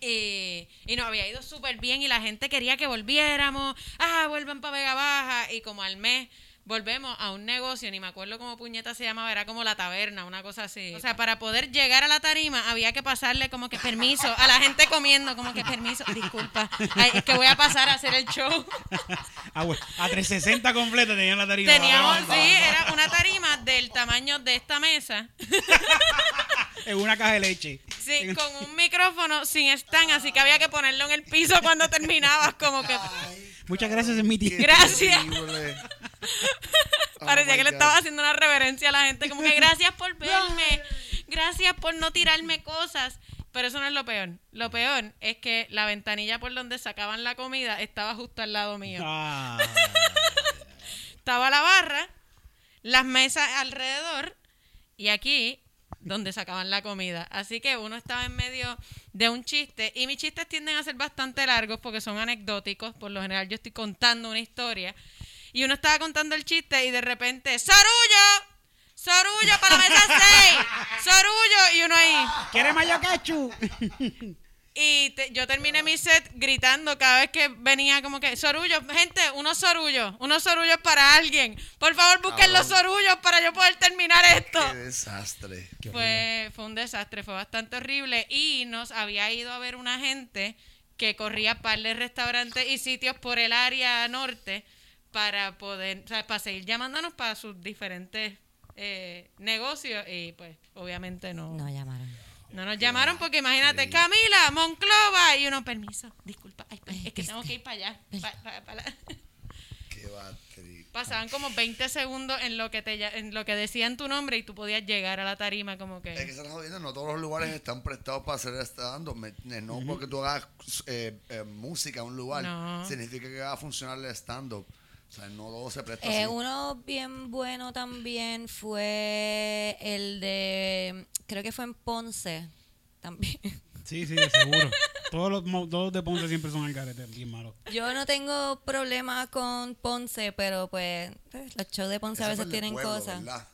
Y, y nos había ido súper bien y la gente quería que volviéramos. Ah, vuelvan para Vega Baja. Y como al mes volvemos a un negocio, ni me acuerdo cómo puñeta se llamaba, era como la taberna, una cosa así. O sea, para poder llegar a la tarima había que pasarle como que permiso a la gente comiendo, como que permiso, disculpa, ay, es que voy a pasar a hacer el show. Ah, bueno, a 360 completa tenían la tarima. Teníamos, sí, era una tarima del tamaño de esta mesa, En una caja de leche. sí, con un micrófono sin stand, así que había que ponerlo en el piso cuando terminabas, como que Muchas gracias, es mi tía. Gracias. Oh parecía que le God. estaba haciendo una reverencia a la gente, como que gracias por verme, gracias por no tirarme cosas. Pero eso no es lo peor. Lo peor es que la ventanilla por donde sacaban la comida estaba justo al lado mío. Ah, Estaba la barra, las mesas alrededor y aquí donde sacaban la comida. Así que uno estaba en medio de un chiste y mis chistes tienden a ser bastante largos porque son anecdóticos. Por lo general yo estoy contando una historia y uno estaba contando el chiste y de repente ¡Sorullo! ¡Sorullo para la mesa 6! ¡Sorullo! Y uno ahí. ¿Quieres mayo quechu? Y te- yo terminé mi set gritando cada vez que venía como que sorullos, gente, unos sorullos, unos sorullos para alguien. Por favor, busquen los sorullos para yo poder terminar esto. Qué desastre. Fue, fue un desastre, fue bastante horrible y nos había ido a ver una gente que corría par de restaurantes y sitios por el área norte para poder, o sea, para seguir llamándonos para sus diferentes eh, negocios y pues obviamente no, No llamaron. no nos llamaron porque imagínate, Camila, Monclova, y uno, permiso, disculpa, ay, pues, es que tengo que ir para allá. pa- pa- pa la- Qué batri. Pasaban como 20 segundos en lo que te en lo que decían tu nombre y tú podías llegar a la tarima como Es que que se está jodiendo, no todos los lugares están prestados para hacer stand-up. Me- eh, No porque tú hagas eh, eh, música en un lugar, No. significa que va a funcionar el stand-up. O sea, no todo se presta Eh, así. uno bien bueno también fue el de, creo que fue en Ponce también. Sí, sí, de seguro. Todos los, todos los de Ponce siempre son al garete, bien malos. Yo no tengo problemas con Ponce, pero pues pues, los shows de Ponce a veces tienen pueblo, cosas. ¿verdad?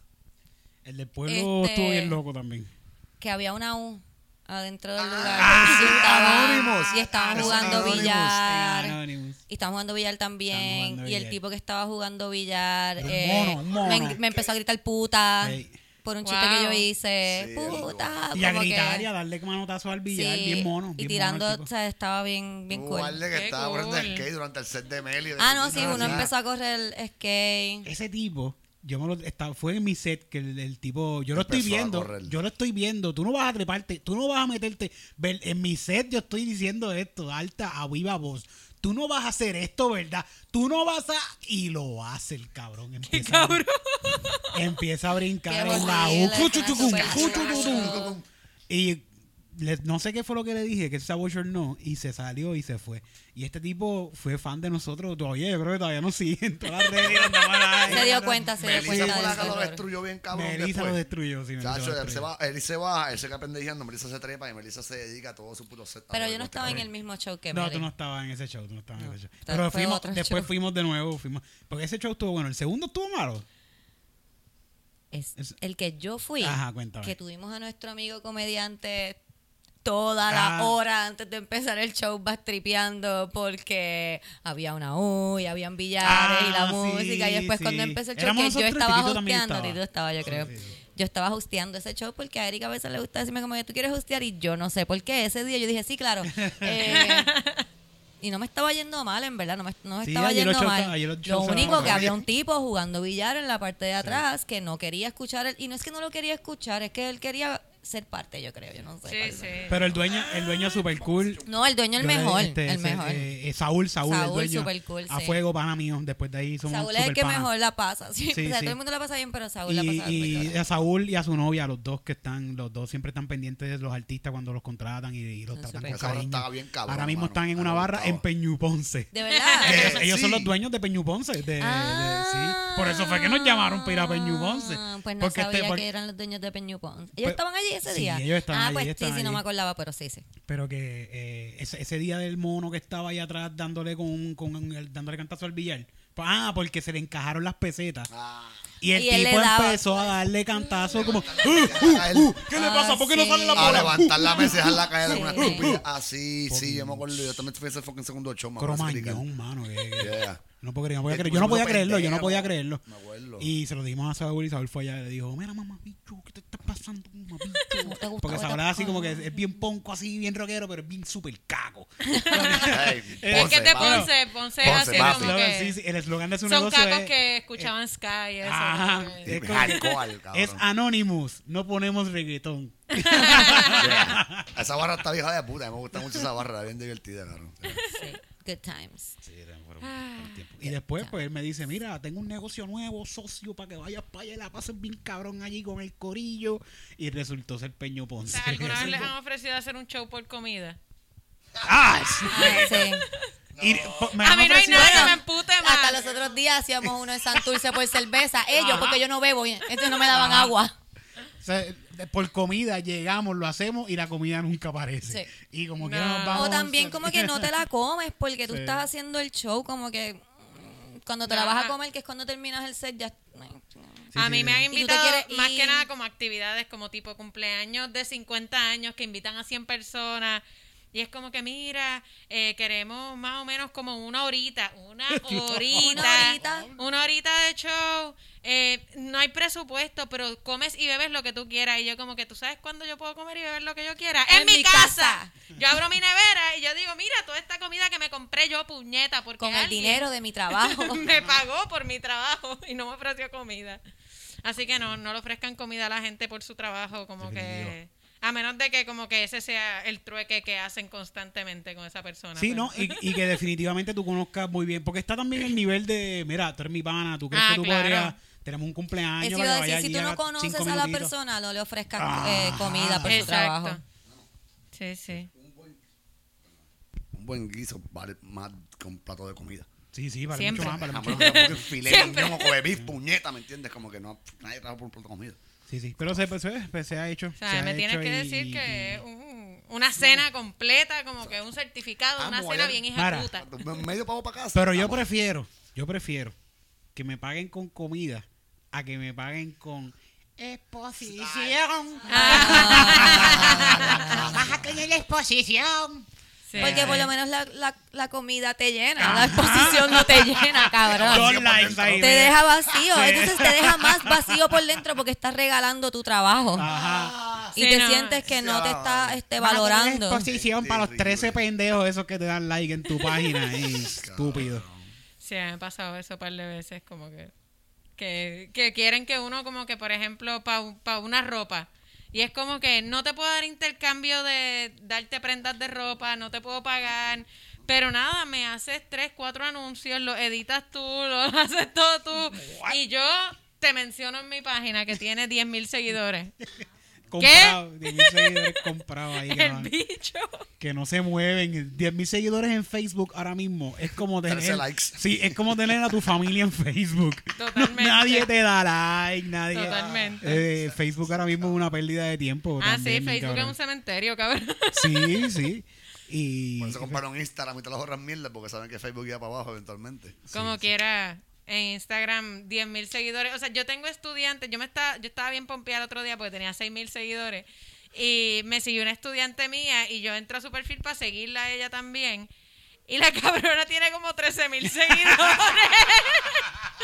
El del pueblo Este- estuvo bien loco también. Que había una U adentro del lugar. Ah, y, Anonymous. y estaban Ah, jugando Anonymous. billar. Anonymous. Y estaban jugando billar también. Jugando y el billar. tipo que estaba jugando billar Un eh, mono, un mono. Me, me empezó a gritar puta Ey. por un chiste Wow. que yo hice. Sí, puta. Y a como que- gritar y a darle manotazo al billar, Sí, bien mono. Y bien tirando, mono el o sea, estaba bien, bien cool. guardia que Qué estaba corriendo cool. skate durante el set de Meli. Ah, no, sí, uno empezó a correr el skate. Ese tipo, yo me lo, estaba, fue en mi set que el, el tipo, yo lo estoy Empezó viendo, yo lo estoy viendo, tú no vas a treparte, tú no vas a meterte, ver, en mi set yo estoy diciendo esto, alta, a viva voz. Tú no vas a hacer esto, ¿verdad? Tú no vas a... Y lo hace el cabrón. Empieza, cabrón. A, empieza a brincar en la U. Y le- no sé qué fue lo que le dije, que se no y se salió y se fue. Y este tipo fue fan de nosotros todavía, yo creo que todavía nos sigue en todas las redes. Se dio cuenta, se dio Melissa cuenta que lo eso. destruyó bien cabrón Melissa lo destruyó, sí, Melissa Chacho, él se, va, él se baja, él se queda pendejando, Melissa se trepa y Melissa se dedica a todo su puto set. Pero yo no estaba en el mismo show que No, Meli. tú no estabas en ese show, tú no estabas en No, ese show. Pero fuimos, después fuimos de nuevo, fuimos, porque ese show estuvo bueno. El segundo estuvo malo. Es el que yo fui, Ajá, cuéntame. que tuvimos a nuestro amigo comediante toda la Ah. hora antes de empezar el show tripeando porque había una U y habían billares y la Ah, música y después sí. cuando empezó el show que yo estaba hosteando. Tito estaba yo creo. sí. Yo estaba hosteando ese show porque a Erika a veces le gusta decirme como tú quieres hostear y yo no sé por qué. Ese día yo dije, sí, claro. Eh, y no me estaba yendo mal, en verdad, no me, no me Sí, estaba yendo mal. Lo único que había un tipo jugando billar en la parte de atrás que no quería escuchar, el- y no es que no lo quería escuchar, es que él quería ser parte, yo creo, yo no sé. Sí, sí. Pero el dueño, el dueño super cool. No, el dueño el mejor, este, el ese, mejor. eh, eh, Saúl, Saúl, el Saúl, dueño. super cool, A sí. fuego, pana mío. Después de ahí somos Saúl es el que mejor la pasa. Sí, Sí, o sea, sí. todo el mundo la pasa bien, pero Saúl la Y, pasa y bien. a Saúl y a su novia, los dos que están, los dos siempre están pendientes de los artistas cuando los contratan y, y los tratan con cariño. estaba bien cabrón, Ahora mismo mano. están en una barra en Peñu Ponce. De verdad. Ellos, ellos son los dueños de Peñu Ponce. De, Ah, sí. Por eso fue que nos llamaron para ir a Peñu Ponce. Pues no Porque este- sabía porque- que eran los dueños de Peñu Ponce. ¿Ellos Pues- estaban allí ese sí, día? ellos estaban ah, allí, pues ellos sí, estaban sí, no me acordaba, pero sí, sí. Pero que eh, ese, ese día del mono que estaba ahí atrás dándole con, con el- dándole cantazo al billar. Ah, porque se le encajaron las pesetas. Ah, Y el Y tipo daba- empezó a darle cantazo como, "Uh, uh, uh, ¿qué le Ah, pasa? ¿Por qué no sí. sale la a bola? levantar la mesa y dejarla caer Sí. una estúpida. Así, sí, yo me acuerdo. Yo también fui a ese fucking segundo show, de Cromañón, mano. que- Yeah. No, puedo creer, no podía Eh, creer. Yo no podía pusimos creerlo, yo no podía creerlo. Me acuerdo. Y se lo dimos a Saúl y Saúl fue allá y le dijo, mira mamá, bicho, ¿qué te está pasando, mamá, bicho? ¿No te gusta Porque Saúl es así como que es bien ponco, así, bien rockero, pero es bien súper caco. Es que papi. Ponce, Ponce es Ponce, así como que... Sí, sí, el eslogan de su Son negocio cacos es... que escuchaban Sky y eso. Ajá. como Es, como- Hardcore, cabrón. es Anonymous, no ponemos reggaetón. Yeah. Esa barra está vieja de puta. Me gusta mucho esa barra, bien divertida, cabrón. Sí. Good times. Y después, pues, él me dice, mira, tengo un negocio nuevo, socio, para que vayas para allá y la pases bien cabrón allí con el corillo. Y resultó ser Peño O Ponce. sea, ¿Alguna vez les han ofrecido hacer un show por comida? ¡Ah! sí. Ah, sí. Y, me A mí no hay nada que me empute Hasta más. los otros días hacíamos uno en Santurce por cerveza. Ellos, porque yo no bebo, entonces no me daban Ajá. agua. O sea, por comida llegamos, lo hacemos y la comida nunca aparece. Sí. Y como que No. nos vamos. O también como que no te la comes porque tú Sí. estás haciendo el show, como que mm, cuando te la vas a comer, que es cuando terminas el set, ya... Sí, a mí sí. me han ¿Y tú te invitado más ir? que nada como actividades como tipo cumpleaños de 50 años que invitan a 100 personas. Y es como que, mira, eh, queremos más o menos como una horita, una horita, Una horita. una horita de show. Eh, no hay presupuesto, pero comes y bebes lo que tú quieras. Y yo como que, ¿tú sabes cuándo yo puedo comer y beber lo que yo quiera? En, En mi casa. casa. Yo abro mi nevera y yo digo, mira, toda esta comida que me compré yo, puñeta, porque Con el dinero de mi trabajo. me pagó por mi trabajo y no me ofreció comida. Así que no, no le ofrezcan comida a la gente por su trabajo, como Definitivo. que A menos de que como que ese sea el trueque que hacen constantemente con esa persona. Sí, pero- ¿no? Y, y que definitivamente tú conozcas muy bien. Porque está también el nivel de, mira, tú eres mi pana, tú crees Ah, que tú claro. podrías. Tenemos un cumpleaños. Para que vayas si tú no conoces a la persona, no le ofrezcas Ah. eh, comida por su trabajo. Sí, sí. Un buen guiso vale más que un plato de comida. Sí, sí, vale Siempre. mucho más. Vale mucho más. filé Siempre. mignon o Kobe beef, puñeta, ¿me entiendes? Como que no, nadie trabaja por un plato de comida. Sí, sí. Pero se, pues, se, pues, se ha hecho. O se sea, ha me tienes hecho que y- decir y- que es un- una cena completa, como que un certificado, una cena bien Mara. ejecuta. Medio pavo para casa. Pero yo prefiero, yo prefiero que me paguen con comida a que me paguen con exposición. Vas a tener exposición. Sí. Porque por lo menos la, la, la comida te llena, la exposición no te llena, cabrón. Te deja vacío, entonces te deja más vacío por dentro porque estás regalando tu trabajo. Ajá. Y Sí, te no. sientes que no te está este, valorando. exposición para los Terrible. 13 pendejos esos que te dan like en tu página. estúpido. Sí, me ha pasado eso un par de veces, como que, que, que quieren que uno, como que, por ejemplo, para una ropa. Y es como que no te puedo dar intercambio de darte prendas de ropa, no te puedo pagar. Pero nada, me haces tres, cuatro anuncios, los editas tú, los haces todo tú. Y yo te menciono en mi página que tiene 10 mil seguidores. Comprado, 10.000 seguidores comprados ahí. Que El no, bicho. que no se mueven. 10.000 seguidores en Facebook ahora mismo. Es como tener. 13 likes. Sí, es como tener a tu familia en Facebook. Totalmente. nadie te da like, nadie. Totalmente. Eh, Facebook ahora mismo es una pérdida de tiempo. Ah, sí, Facebook es un cementerio, cabrón. Sí, sí. Y. Por eso compraron Instagram y te los ahorran mierda porque saben que Facebook iba para abajo eventualmente. Como quiera, en Instagram, 10 mil seguidores. O sea, yo tengo estudiantes, yo me estaba, yo estaba bien pompeada el otro día porque tenía 6 mil seguidores. Y me siguió una estudiante mía y yo entro a su perfil para seguirla a ella también. Y la cabrona tiene como 13 mil seguidores.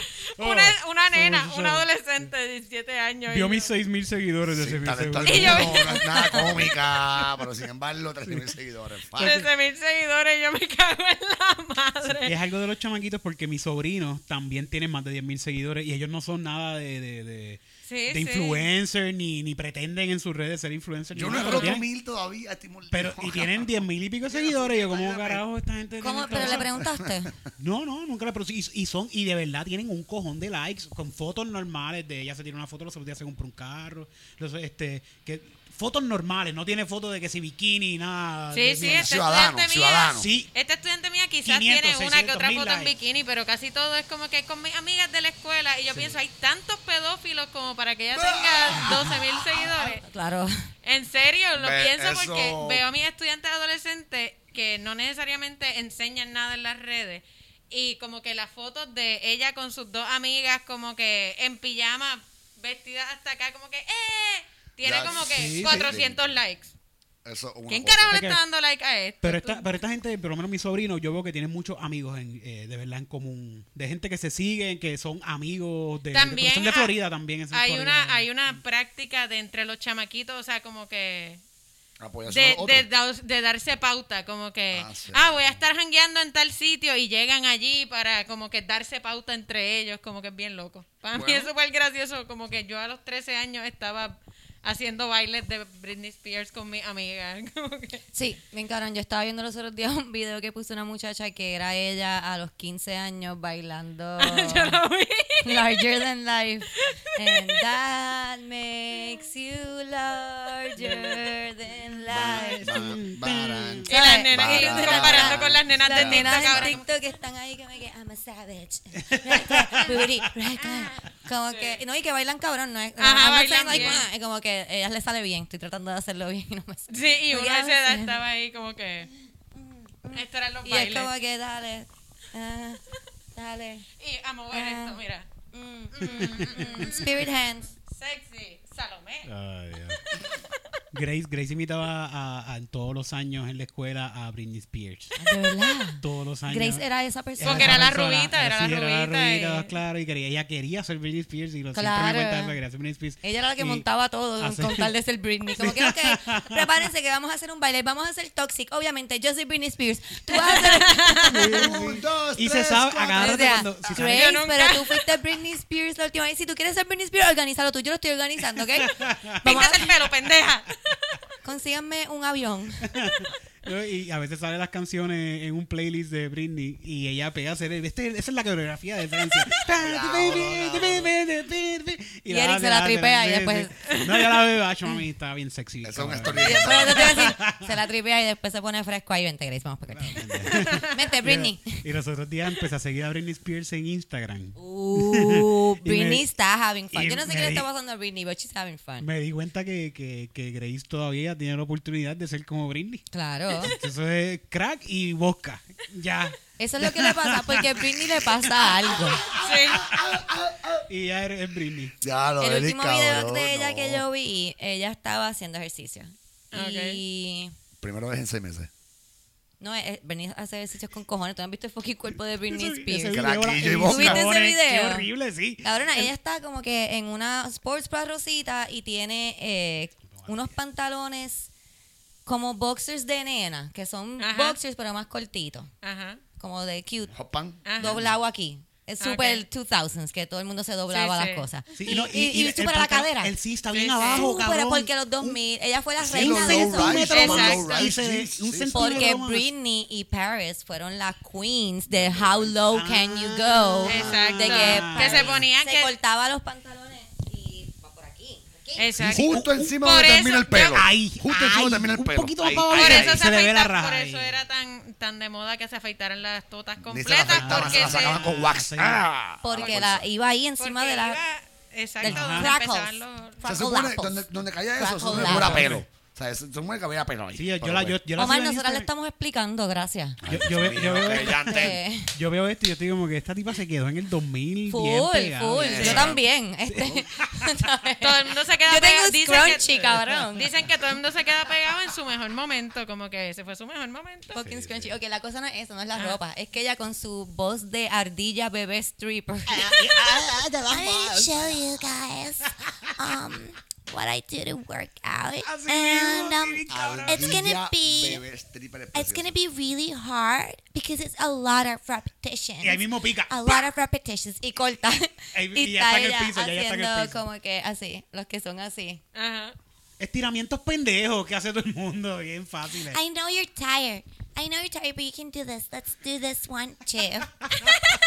una, una nena, Oh, una adolescente de 17 años. Vio Y mis yo- 6.000 seguidores de Sí, 6.000 tal- tal- seguidores. Y yo- no, no es nada cómica, pero sin embargo, 13 seguidores. Fácil. 13 mil seguidores y yo me cago en la madre. Es algo de los chamaquitos porque mis sobrinos también tienen más de 10.000 seguidores y ellos no son nada de, de, de, Sí, de sí. influencer ni, ni pretenden en sus redes ser influencers. Yo ni no he roto mil todavía. Estoy. Pero, y tienen 10.000 y pico de seguidores. Y yo, ¿cómo carajo esta gente? ¿Cómo? tiene ¿Pero le preguntaste? No, no, nunca le pero sí, y, y son, y de verdad tienen un cojón de likes con fotos normales de ella se tira una foto, los otros días se compra un carro, los, este, que fotos normales, no tiene fotos de que si bikini, nada. Sí, de sí, esta Ciudadano, estudiante mía, ciudadano. Sí. esta estudiante mía quizás 500, tiene una que 600 otra foto en likes. bikini, pero casi todo es como que con mis amigas de la escuela y yo pienso, hay tantos pedófilos como para que ella tenga 12 mil seguidores. Claro. En serio, lo Ve, pienso eso- porque veo a mis estudiantes adolescentes que no necesariamente enseñan nada en las redes y como que las fotos de ella con sus dos amigas como que en pijama, vestidas hasta acá, como que ¡eh! Tiene Ya, como que sí, sí. 400 likes. Eso, una ¿Quién cosa. carajo le está dando like a esto? Pero esta, pero esta gente, por lo menos mis sobrinos, yo veo que tienen muchos amigos en, eh, de verdad en común. De gente que se siguen, que son amigos de, También de, son de Florida también. es hay Florida. una hay una práctica de entre los chamaquitos, o sea, como que de, de, de darse pauta, como que, Ah, sí. ah, voy a estar jangueando en tal sitio y llegan allí para como que darse pauta entre ellos, como que es bien loco. Para mí Bueno. es súper gracioso, como que yo a los 13 años estaba haciendo bailes de Britney Spears con mi amiga. Como que, Sí, bien cabrón. Yo estaba viendo los otros días un video que puso una muchacha que era ella a los 15 años bailando yo lo vi. Larger Than Life. And that makes you larger than life. Y las nenas, y comparando con las nenas de Las nenas TikTok ahora. TikTok que están ahí que I'm a savage. Booty, Como que, no, y que bailan cabrón, no es. Ajá, not bailan like, bien. ah, es como que a ellas les sale bien. Estoy tratando de hacerlo bien y no me sale. Sí, y Como uno que, a esa edad sí. estaba ahí como que... Estos eran los Y es bailes. como que dale. ah, dale. Y a mover Ah. esto, mira. Mm, mm, mm, Spirit hands. Sexy, Salomé. Ay, Dios. Grace, Grace imitaba a, todos los años en la escuela a Britney Spears. De verdad. Todos los años. Grace era esa persona. Porque era la rubita, era la rubita y- claro, y quería, ella quería ser Britney Spears y lo siempre Claro. me cuenta eso, que quería ser Britney Spears. Ella era la que Y montaba todo hace- con tal de ser Britney. Como que, ok, prepárense que vamos a hacer un baile, vamos a hacer Toxic. Obviamente, yo soy Britney Spears. Tú vas a hacer... Un, dos, Y se tres, sabe, O sea, cuando- si Grace, nunca- pero tú fuiste Britney Spears la última vez. Si tú quieres ser Britney Spears, organízalo tú. Yo lo estoy organizando, ¿ok? Vamos a el pelo, pendeja. Consíganme un avión. Yo- Y a veces salen las canciones en un playlist de Britney y ella pega a hacer. Este, esa es la coreografía de Francia. Y Eric se la tripea y después- No, ya la veo, acho, mami, está bien sexy. Es decir, se la tripea y después se pone fresco ahí. Vente, Grace, vamos para acá. Vente, Britney. Y los otros días empecé a seguir a Britney Spears en Instagram. Uh, Britney está having fun. Yo no sé qué le está pasando a Britney, but she's having fun. Me di cuenta que, que, que Grace todavía tiene la oportunidad de ser como Britney. Claro. Eso es crack y vodka. Ya. Eso es lo que le pasa, porque a Britney le pasa algo. Sí. Y ya eres Britney. Ya lo El último video cabrón, de ella no. que yo vi, ella estaba haciendo ejercicio. Y Primera vez en seis meses. no, es, venir a hacer ejercicios con cojones. ¿Tú no has visto el fucking cuerpo de Britney Spears? video. ¿Tuviste ese video? Qué horrible, sí. Cabrona, ella está como que en una sports bra rosita y tiene eh, unos pantalones como boxers de nena, que son Ajá. boxers pero más cortitos, Ajá. como de cute, Hot pan. Ajá. doblado aquí. Es Ok. super 2000s, que todo el mundo se doblaba Sí, las sí. cosas. Sí, y, no, y, súper a la cadera. Él sí está bien sí. abajo, Súper, cabrón. porque los 2000, ella fue la Sí, reina de eso. Exacto. Porque. Britney y Paris fueron las queens de How Low Can You Go. Exacto. De que, Que Paris se ponían se que- cortaba los pantalones y va por aquí. aquí. Exacto. Justo encima Por donde eso- termina el pelo. Ahí, Justo encima donde termina el un pelo. poquito Ahí, más para Por eso, se se le ve la raja por ahí. eso era tan, tan de moda que se afeitaran las totas Ni se la completas. se porque la sacaban se- con wax. Sí. Ah. Porque la iba ahí encima porque de la. iba- exacto, del donde crackles. empezaban los... Se supone, donde, donde caía eso, se pelo. Sea, se supone que había pelo ahí. Sí, yo, la, yo, yo la Omar, sigo en nosotros le Instagram. estamos explicando, gracias. Yo, yo veo, yo, veo, Ok, ya entendí. Eh, yo veo esto y yo estoy como que esta tipa se quedó en el 2000 bien full, pegada. full. Yo también. Este, Todo el mundo se queda Yo tengo pegado. un Dicen scrunchie, que, cabrón. Dicen que todo el mundo se queda pegado en su mejor momento. Como que ese fue su mejor momento. Fucking scrunchy. Ok, la cosa no es eso, no es la Ah. ropa. Es que ella con su voz de ardilla bebé stripper. I will show you guys um, what I do to work out. And um, it's gonna be it's gonna be really hard because it's a lot of repetitions. Y ahí mismo pica. A lot of repetitions. y corta. Y y ya está en el piso, ya- ya está en el haciendo piso. como que así, los que son así. Ajá. Estiramientos pendejos que hace todo el mundo, bien fáciles. I know you're tired. I know you're tired, but you can do this. Let's do this one too.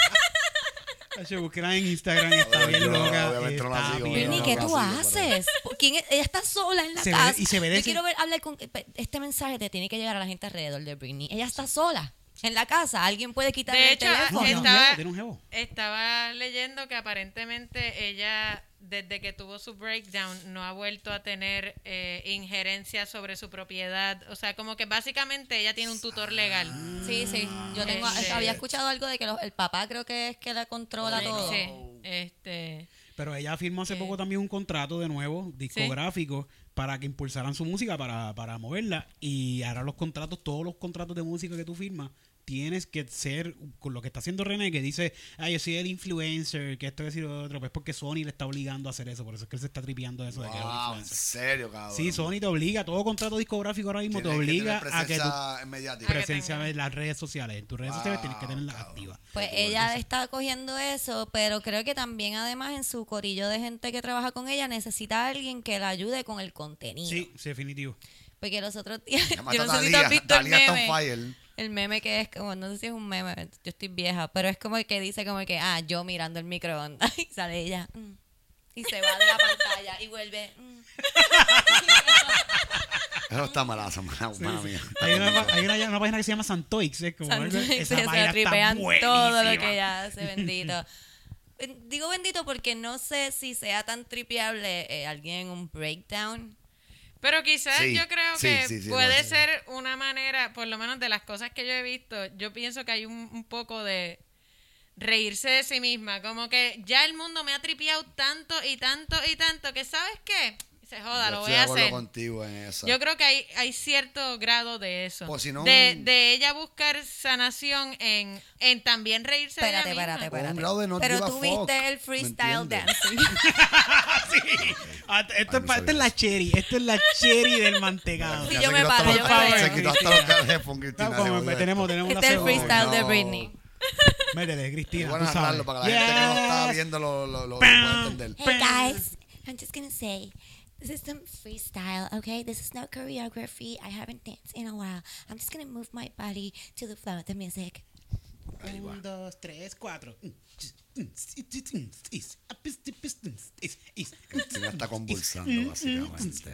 Hacho, búsquela en Instagram, está bien Yo, loca. obviamente, no la sigo, bien no, ¿qué no, tú haces? ¿Quién es? Ella está sola en la Se ve- casa. y se ve de Yo ese- quiero ver, hablar con este mensaje te tiene que llegar a la gente alrededor de Britney. Ella está sola en la casa. Alguien puede quitarle De el hecho, teléfono. No, tiene un Estaba- jevo, tiene un jevo. Estaba leyendo que aparentemente ella, desde que tuvo su breakdown, no ha vuelto a tener eh, injerencia sobre su propiedad. O sea, como que básicamente ella tiene un tutor legal. Sí, sí. Yo tengo, Este- había escuchado algo de que los- el papá creo que es que la controla todo. Sí, este, Pero ella firmó hace poco también un contrato de nuevo, discográfico, para que impulsaran su música, para, para moverla. Y ahora los contratos, todos los contratos de música que tú firmas, tienes que ser con lo que está haciendo René, que dice, ah, yo soy el influencer, que esto, que decir otro. Pues porque Sony le está obligando a hacer eso, por eso es que él se está tripeando eso de que es un Wow, en serio, cabrón. Sí, Sony te obliga, todo contrato discográfico ahora mismo te Tienes obliga tener a que tu presencia mediática. en las redes sociales, en tus redes sociales tienes que Wow, tenerlas activas. Pues ella está cogiendo eso, pero creo que también además en su corillo de gente que trabaja con ella necesita a alguien que la ayude con el contenido. Sí, sí, definitivo. Porque los otros días, yo no sé si tú has visto el Thalía está on meme. El meme que es como, no sé si es un meme, yo estoy vieja, pero es como el que dice como que, ah, yo mirando el microondas y sale ella. mm, y se va de la pantalla y vuelve. mm. Eso está malazo, mala, mala mía. Hay una, hay una, una página que se llama Santoix, es como Santoix, esa se tripean todo lo que ella hace, bendito. Ben- Digo bendito porque no sé si sea tan tripeable eh, alguien en un breakdown. Pero quizás Sí, yo creo sí, que sí, puede ser una manera, por lo menos de las cosas que yo he visto, yo pienso que hay un, un poco de reírse de sí misma, como que ya el mundo me ha tripeado tanto y tanto y tanto que sabes qué, se joda, Yo lo voy a hacer. contigo en eso. Yo creo que hay, hay cierto grado de eso. Pues si no, de, un- de ella buscar sanación en, en también reírse Espérate, de ella espérate, misma. un espérate. grado de no Pero tú viste el ¿me freestyle dancing. Sí. Ah, Esto, Ay, es, sabía es la cherry, esto es la cherry del mantecado. Sí, yo me paro, yo me paro. Se quitó hasta los calefón, Cristina. No, como de- tenemos, tenemos una Este es el freestyle de. Britney. Métele, Cristina, Bueno, narrarlo para que la gente que no está viendo lo, lo, lo pueda entender. Hey guys, I'm just gonna say This is some freestyle, okay? This is no choreography. I haven't danced in a while. I'm just gonna move my body to the flow of the music. Un, dos, tres, cuatro. Ella está convulsando, básicamente.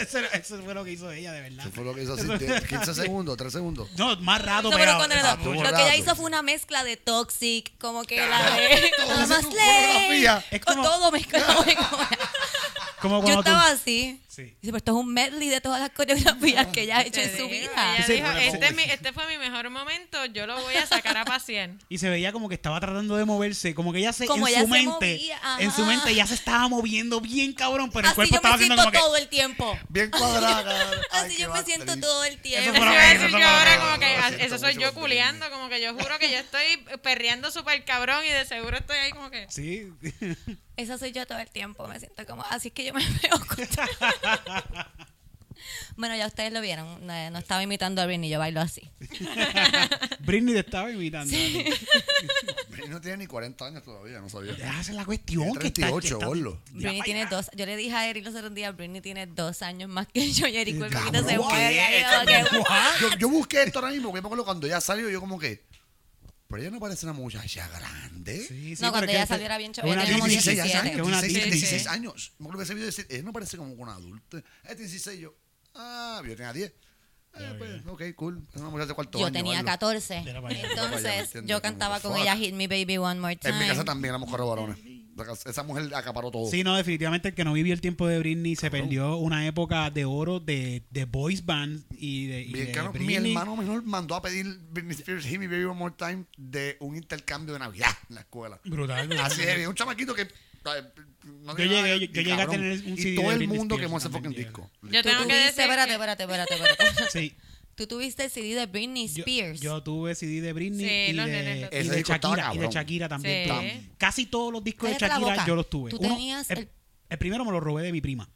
Eso, eso fue lo que hizo ella, de verdad. Eso fue lo que hizo así, de 15 segundos, 3 segundos. No, más rato, No, pero. lo un que ella rato. hizo fue una mezcla de Toxic, como que la de Todo I'm a eso, slave, coreografía. Es con todo mezclado. Como Yo tú- estaba así. Sí. Dice, pues esto es un medley de todas las coreografías que ella ha hecho Te en su vida. Ella Sí, dijo, este, como- es mi- este fue mi mejor momento, yo lo voy a sacar a pasear. Y se veía como que estaba tratando de moverse, como que ella se Como en ella su se mente, movía, en su mente ya se estaba moviendo bien cabrón, pero el Así cuerpo yo estaba me haciendo siento como que todo el tiempo. Bien cuadrada. Ay, Así yo me siento todo el tiempo. Eso decir eso yo ahora como que ah, eso soy yo culeando, como que yo juro que yo estoy perreando súper cabrón y de seguro estoy ahí como que... Sí. Esa soy yo todo el tiempo, me siento como, así es que yo me veo. bueno, ya ustedes lo vieron, no, no estaba imitando a Britney, yo bailo así. Britney te estaba imitando. Britney no tiene ni 40 años todavía, no sabía. Esa es la cuestión Tiene que está, que 38, está- gordo. Britney Ya, tiene dos, yo le dije a Eric los otros días, Britney tiene dos años más que yo y Eric Cabrón, Cuervito se ¿qué? muere. yo, Yo, yo busqué esto ahora mismo, porque me acuerdo cuando ella salió, yo como que. Pero ella no parece una muchacha grande. Sí, sí, No, cuando ella ese- salió era bien una tenía como 16 17. años, una 16, Disney. 16 años. Me acuerdo que ese video decir, ella no parece como una adulta. Ella tiene 16, yo. Ah, yo tenía 10. Eh, pues, ok, cool. Es una muchacha de cuarto Yo año, tenía bailo. 14. Mira para allá. Mira para allá, Entonces, yo cantaba con ella Hit Me Baby One More Time. En mi casa también éramos varones. Esa mujer acaparó todo. Sí, no, definitivamente el que no vivió el tiempo de Britney se perdió una época de oro de, de boys band y de, y Bien, de mi hermano menor mandó a pedir Britney Spears Hit Me Baby One More Time de un intercambio de Navidad en la escuela. Brutal. Así es, un chamaquito que. eh, no Yo llegué- nada- yo- y yo llegué a tener un Y CD todo de el mundo quemó ese fucking disco. Yo tengo que decir espérate, espérate, espérate. Sí. Tú tuviste el CD de Britney Yo, Spears. yo tuve CD de Britney Sí, y, los de, nenes y de estaba Shakira, y de. Shakira también. Sí. Casi todos los discos de Shakira yo los tuve. Tú Uno- tenías el, el- el primero me lo robé de mi prima.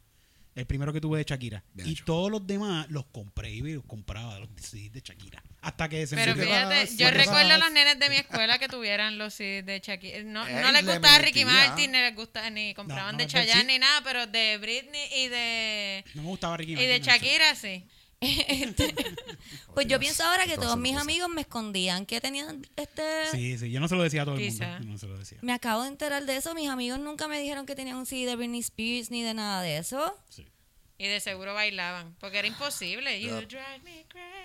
El primero que tuve de Shakira. Bien y hecho. todos los demás los compré y los compraba los CDs de Shakira. Hasta que se Pero fíjate, yo ¿Qué recuerdo a los nenes de mi escuela que tuvieran los CDs de Shakira. No, no les le gustaba Ricky. Martin, ni les gustaba, ni compraban no, de Chayanne ni nada, pero de Britney y de No me gustaba Ricky y Martin, de no, Shakira sí. Este, pues yo pienso ahora que todos mis amigos me escondían que tenían este Sí, sí, yo no se lo decía a todo el mundo. No se lo decía. me acabo de enterar de eso mis amigos nunca me dijeron que tenían un CD de Britney Spears ni de nada de eso Sí. Y de seguro bailaban, porque era imposible. You drive me crazy.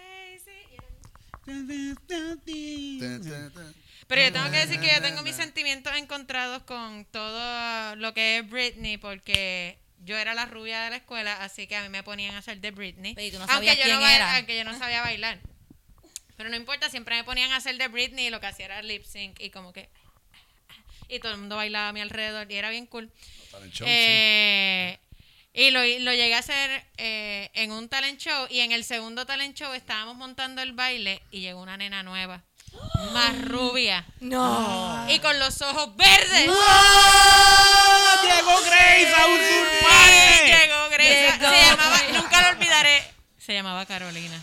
Pero yo tengo que decir que yo tengo mis sentimientos encontrados con todo lo que es Britney, porque yo era la rubia de la escuela, así que a mí me ponían a hacer de Britney. Pero ¿y tú no aunque, sabías yo quién no, era? aunque yo no sabía bailar. Pero no importa, siempre me ponían a hacer de Britney y lo que hacía era lip sync y como que... Y todo el mundo bailaba a mi alrededor y era bien cool. talent show, sí. Eh, Y lo, lo llegué a hacer eh, en un talent show y en el segundo talent show estábamos montando el baile y llegó una nena nueva, más rubia no y con los ojos verdes. ¡Ah! ¡Llegó Grace a Sí, usurparte! Llegó Grace. Llegó. Se llamaba, nunca lo olvidaré. Se llamaba Carolina.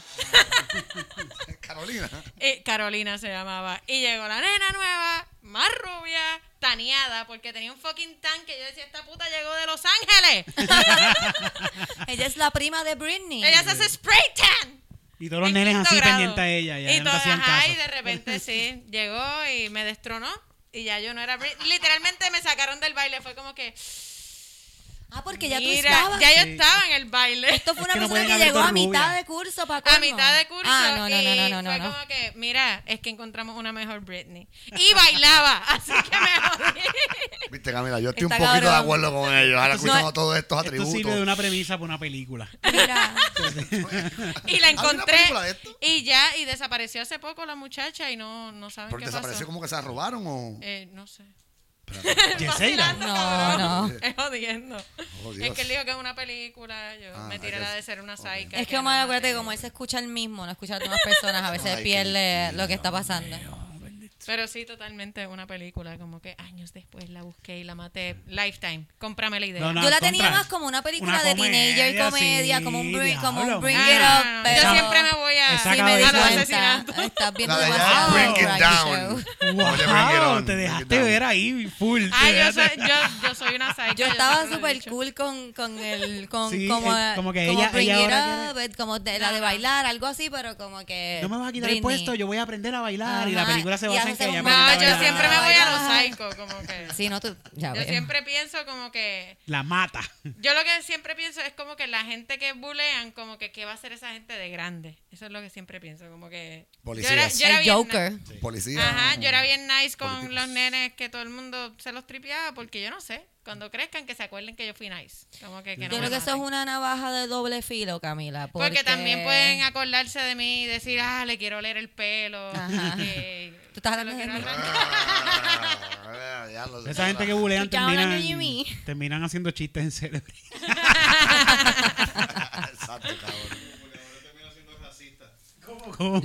Carolina. Y Carolina se llamaba. Y llegó la nena nueva, más rubia, taneada, porque tenía un fucking tanque. Yo decía, esta puta llegó de Los Ángeles. ella es la prima de Britney Ella se hace spray tan. Y todos los En nenes así grado. pendientes a ella. Ya y, no te todo- hacían ajá, caso. y de repente sí, llegó y me destronó. Y ya yo no era Britney. Literalmente me sacaron del baile. Fue como que. Ah porque ya tú mira, estabas ya yo estaba en el baile. esto fue Es una que no persona que llegó a mitad de curso para a mitad de curso. ah no no y no no no no, fue no. como que, mira, es que encontramos una mejor Britney. Y bailaba, así que me jodí. Viste, Camila, yo estoy Está un poquito de acuerdo con ellos. Ahora Esto escuchamos no- todos estos Esto atributos. sirve de una premisa para una película. mira Y la ¿Hay una encontré. película de esto? Y ya, y desapareció hace poco la muchacha y no, no saben ¿Porque qué desapareció pasó. como que se la robaron o...? Eh, no sé. Yeseira. no no Es jodiendo. Oh, es que él dijo que es una película. Yo Ah, me tiré la de ser una Ok. psycha. es que Omar, acuérdate que como él se escucha el mismo, no escucha a las demás personas, a veces Ay, pierde qué lo que está pasando. Pero sí, totalmente una película. Como que años después la busqué y la maté. Lifetime. Cómprame la idea. No, no. Yo la al tenía contra. más como una película Una de comedia, teenager, comedia, sí, como un bring, como un bring Ah, it up. pero Yo siempre me voy a, sí me di a cuenta. Estás viendo La de demasiado Bring It Down. show. Oye, bring it Wow, on, te dejaste down. ver ahí full. Ay, yo soy, yo, yo soy una psycho. Yo estaba súper cool con, con el, con, Sí, como, eh, como que como ella- bring ella it ahora up, eh, como de, la de bailar, algo así, pero como que. No me vas a quitar el puesto, yo voy a aprender a bailar. Y la película se en hace que ella No, yo siempre me voy a los psycho, como que. Sí, no, tú. Ya Yo veo. siempre pienso como que. La mata. Yo lo que siempre pienso es como que la gente que bulean, como que qué va a hacer esa gente de grande. Eso es lo que siempre pienso, como que. Policías. Yo era, yo era El bien Joker. Policía. Ajá, yo era bien nice con Políticos. los nenes que todo el mundo se los tripeaba, porque yo no sé. Cuando crezcan, que se acuerden que yo fui nice. Como que, que no Yo me creo que eso es una navaja de doble filo, Camila. Porque, Porque también pueden acordarse de mí y decir, ah, le quiero leer el pelo. Ajá. que Tú estás hablando de mí. arrancar". Ah, ya lo sé. Esa gente que bulean terminan, terminan haciendo chistes en celebrity. Exacto, cabrón. termina siendo racista. ¿Cómo?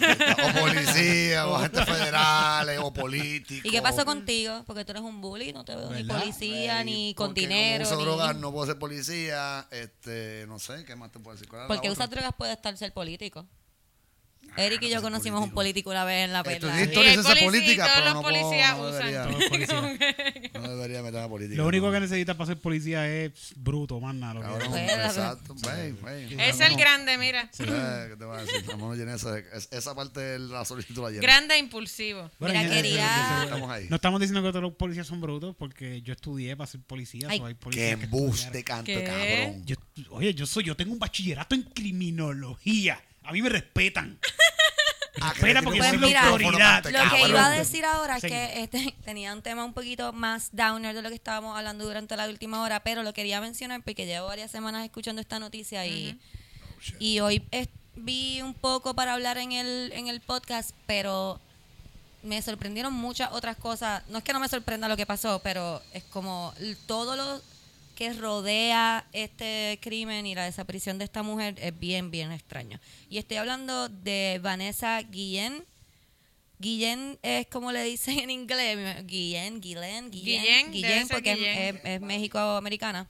O policía, o agentes federales, o políticos. ¿Y qué pasó contigo? Porque tú eres un bully, no te veo ni policía, ni con dinero. Uso ni- drogas, no puedo ser policía. Este, no sé, ¿qué más te puedo decir? ¿Cuál era la Porque usar drogas puede estar ser político. Eric y yo conocimos un político. una vez en la Estudié perla. historia y policía- política, todos pero los no, puedo, policías no usan. debería, Todos policías. no debería meterme a política. Lo único no. que necesitas para ser policía es bruto, más nada. lo que- Cabrón, Pues, exacto. Ven, ven. Es el grande, mira. Eh, ¿Qué te voy a decir? Vamos a llenar esa, es- esa parte de la solicitud la llena. Grande e impulsivo. Bueno, Mira, quería- Estamos ahí. No estamos diciendo que todos los policías son brutos porque yo estudié para ser policía. Ay, hay policías embuste, estudiaron. canto, ¿Qué? cabrón. Yo, oye, yo soy, yo tengo un bachillerato en criminología. A mí me respetan. Ah, Espera, porque Pues soy mira, autoridad. Lo que iba a decir ahora es que este, tenía un tema un poquito más downer de lo que estábamos hablando durante la última hora, pero lo quería mencionar porque llevo varias semanas escuchando esta noticia y, y hoy es- vi un poco para hablar en el, en el podcast, pero me sorprendieron muchas otras cosas. No es que no me sorprenda lo que pasó, pero es como l- todo lo que rodea este crimen y la desaparición de esta mujer es bien, bien extraño. Y estoy hablando de Vanessa Guillén. Guillén es como le dicen en inglés. Guillén, Guillén, Guillén, Guillén, porque es- Guillén. Es, es México-americana.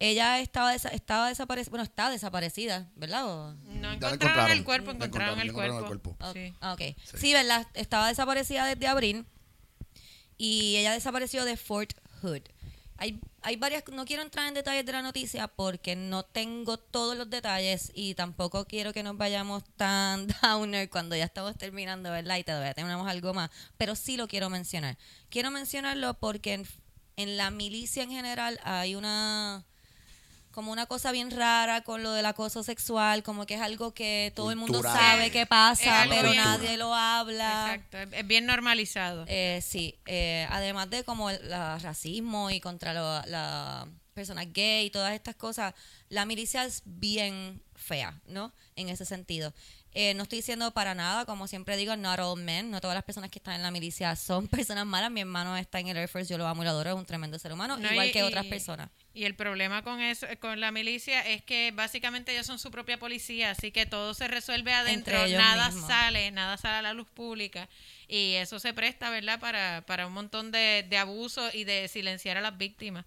Ella estaba, desa- estaba desaparecida, bueno, está desaparecida, ¿verdad? O- No encontraron el cuerpo, encontraron el cuerpo. Sí. ah, ok. Sí. ¿verdad? Estaba desaparecida desde abril y ella desapareció de Fort Hood. Hay, hay varias, no quiero entrar en detalles de la noticia porque no tengo todos los detalles y tampoco quiero que nos vayamos tan downer cuando ya estamos terminando, ¿verdad? Y todavía tenemos algo más, pero sí lo quiero mencionar. Quiero mencionarlo porque en, en la milicia en general hay una como una cosa bien rara con lo del acoso sexual, como que es algo que todo el mundo sabe que pasa, pero bien- nadie lo habla. Exacto, es- bien normalizado. Eh, sí, eh, además de como el la racismo y contra lo- la personas gay y todas estas cosas, la milicia es bien fea, ¿no? En ese sentido. Eh, no estoy diciendo para nada, como siempre digo, not all men, no todas las personas que están en la milicia son personas malas. Mi hermano está en el Air Force, yo lo amo y lo adoro, es un tremendo ser humano, No, igual y- que otras personas. Y el problema con eso, con la milicia es que básicamente ellos son su propia policía, así que todo se resuelve adentro, nada mismos. sale, nada sale a la luz pública y eso se presta, ¿verdad? Para, para un montón de, de abusos y de silenciar a las víctimas.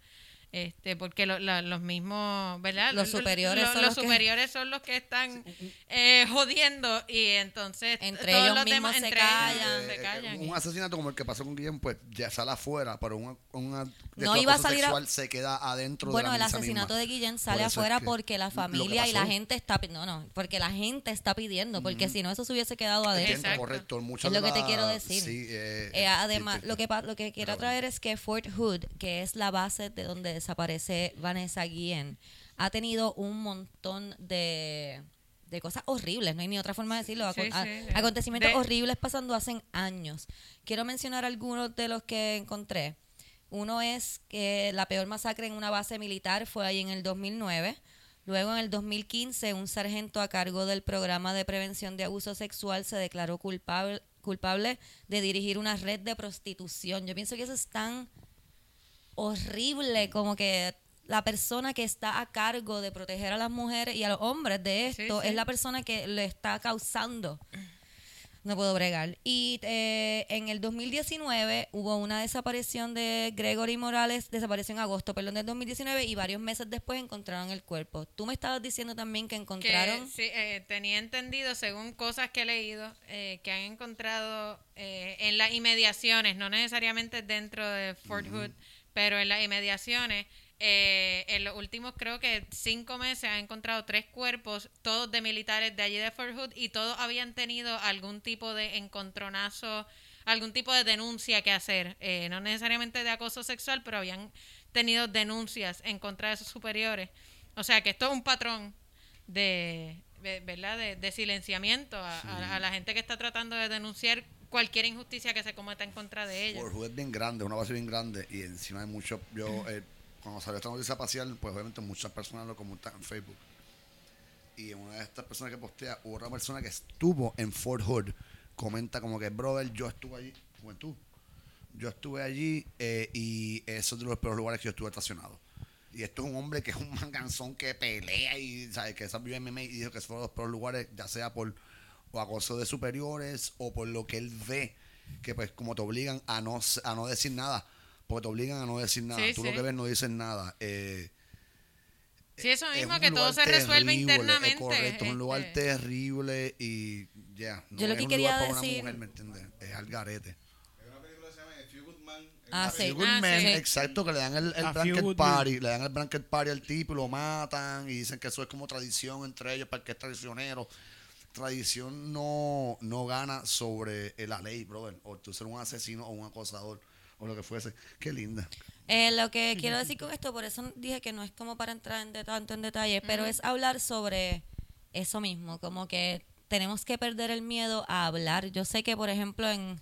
Este, porque lo- la- los mismos, ¿verdad? Los Lo- superiores lo- son los los que- superiores son los que están eh, jodiendo y entonces Entre todos ellos los mismos demás se entre ellos callan. se Eh, callan. un asesinato como el que pasó con Guillén, pues ya sale afuera, pero un, un No iba a salir a- sexual se queda adentro Bueno, de el la milicia asesinato misma. de Guillén Por sale es afuera que porque la familia y la gente está no, no, porque la gente está pidiendo, porque si no eso se hubiese quedado adentro. Exacto. correcto. Muchas Es lo que te quiero decir. sí, eh, Eh, además, sí, lo que pa- lo que quiero traer es que Fort Hood, que es la base de donde desaparece Vanessa Guillén, ha tenido un montón de, de cosas horribles, no hay ni otra forma de decirlo, Sí, acon- a- sí, de- acontecimientos de- horribles pasando hace años. Quiero mencionar algunos de los que encontré. Uno es que la peor masacre en una base militar fue ahí en el 2009. Luego, en el 2015, un sargento a cargo del programa de prevención de abuso sexual se declaró culpable, culpable de dirigir una red de prostitución. Yo pienso que eso es tan horrible como que la persona que está a cargo de proteger a las mujeres y a los hombres de esto sí. es la persona que le está causando No puedo bregar. Y eh, en el 2019 hubo una desaparición de Gregory Morales, desapareció en agosto, perdón, del 2019 y varios meses después encontraron el cuerpo. Tú me estabas diciendo también que Que encontraron... sí, eh, tenía entendido, según cosas que he leído, eh, que han encontrado eh, en las inmediaciones, no necesariamente dentro de Fort Hood, pero en las inmediaciones, eh, en los últimos creo que cinco meses han encontrado tres cuerpos, todos de militares de allí de Fort Hood, y todos habían tenido algún tipo de encontronazo, algún tipo de denuncia que hacer, eh, no necesariamente de acoso sexual, pero habían tenido denuncias en contra de sus superiores. O sea que esto es un patrón de, de- ¿verdad? De, de silenciamiento a, a- a la gente que está tratando de denunciar cualquier injusticia que se cometa en contra de ellos. Hood es bien grande, una base bien grande y encima hay mucho. Yo, eh, cuando salió esta noticia espacial, pues obviamente muchas personas lo comentan en Facebook. Y en una de estas personas que postea, hubo otra persona que estuvo en Fort Hood, comenta como que, brother, yo estuve allí, juventud. Yo estuve allí eh, y eso es de los peores lugares que yo estuve estacionado. Y esto es un hombre que es un manganzón que pelea y ¿sabes? que esa vive MMA y dijo que esos fueron los peores lugares, ya sea por o acoso de superiores o por lo que él ve, que pues como te obligan a no, a no decir nada, porque te obligan a no decir nada. Sí, Tú sí. lo que ves no dices nada. Eh, Sí, eso es mismo, un que todo lugar se resuelve terrible, es internamente. correcto, es un lugar este. terrible y ya. no Yo lo es que un quería lugar para decir- Una mujer, ¿me entiendes? Es al garete. Hay una película que se llama A Few Good Man. Ah, sí. Good Ah, Men, sí. exacto, que le dan el, el blanket party, le dan el blanket party al tipo y lo matan y dicen que eso es como tradición entre ellos para el que es traicionero. Tradición no, no gana sobre eh, la ley, brother. O tú ser un asesino o un acosador o lo que fuese. Qué linda. Eh, lo que quiero decir con esto, por eso dije que no es como para entrar en de- tanto en detalle, pero es hablar sobre eso mismo, como que tenemos que perder el miedo a hablar. Yo sé que, por ejemplo, en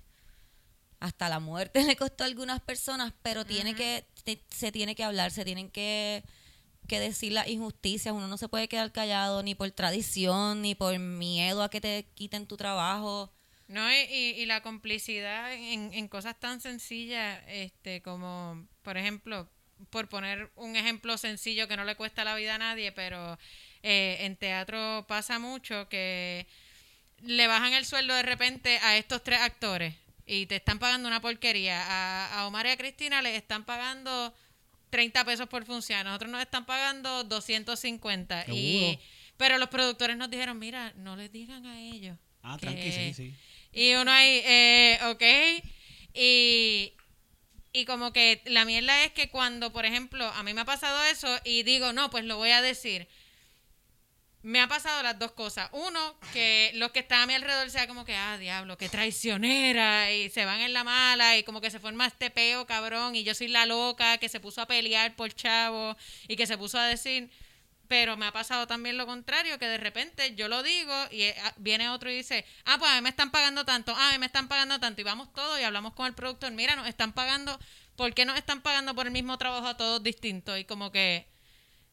hasta la muerte le costó a algunas personas, pero tiene que te- se tiene que hablar, se tienen que que decir las injusticias, uno no se puede quedar callado ni por tradición, ni por miedo a que te quiten tu trabajo. No, y, y- la complicidad en, en cosas tan sencillas, este, como, por ejemplo, por poner un ejemplo sencillo que no le cuesta la vida a nadie, pero eh, en teatro pasa mucho que le bajan el sueldo de repente a estos tres actores y te están pagando una porquería. A, a Omar y a Cristina les están pagando 30 pesos por función, nosotros nos están pagando 250. Y, pero los productores nos dijeron, mira, no les digan a ellos. Ah, que- tranqui, sí, sí. y uno ahí, eh, ok. Y, y como que la mierda es que cuando, por ejemplo, a mí me ha pasado eso y digo, no, pues lo voy a decir. Me ha pasado las dos cosas. Uno, que los que están a mi alrededor sea como que, ah, diablo, qué traicionera. Y se van en la mala y como que se forma este peo, cabrón. Y yo soy la loca que se puso a pelear por chavo y que se puso a decir. Pero me ha pasado también lo contrario, que de repente yo lo digo y eh, ah, viene otro y dice, ah, pues a mí me están pagando tanto, ah, a mí me están pagando tanto. Y vamos todos y hablamos con el productor, mira, nos están pagando, ¿por qué nos están pagando por el mismo trabajo a todos distintos? Y como que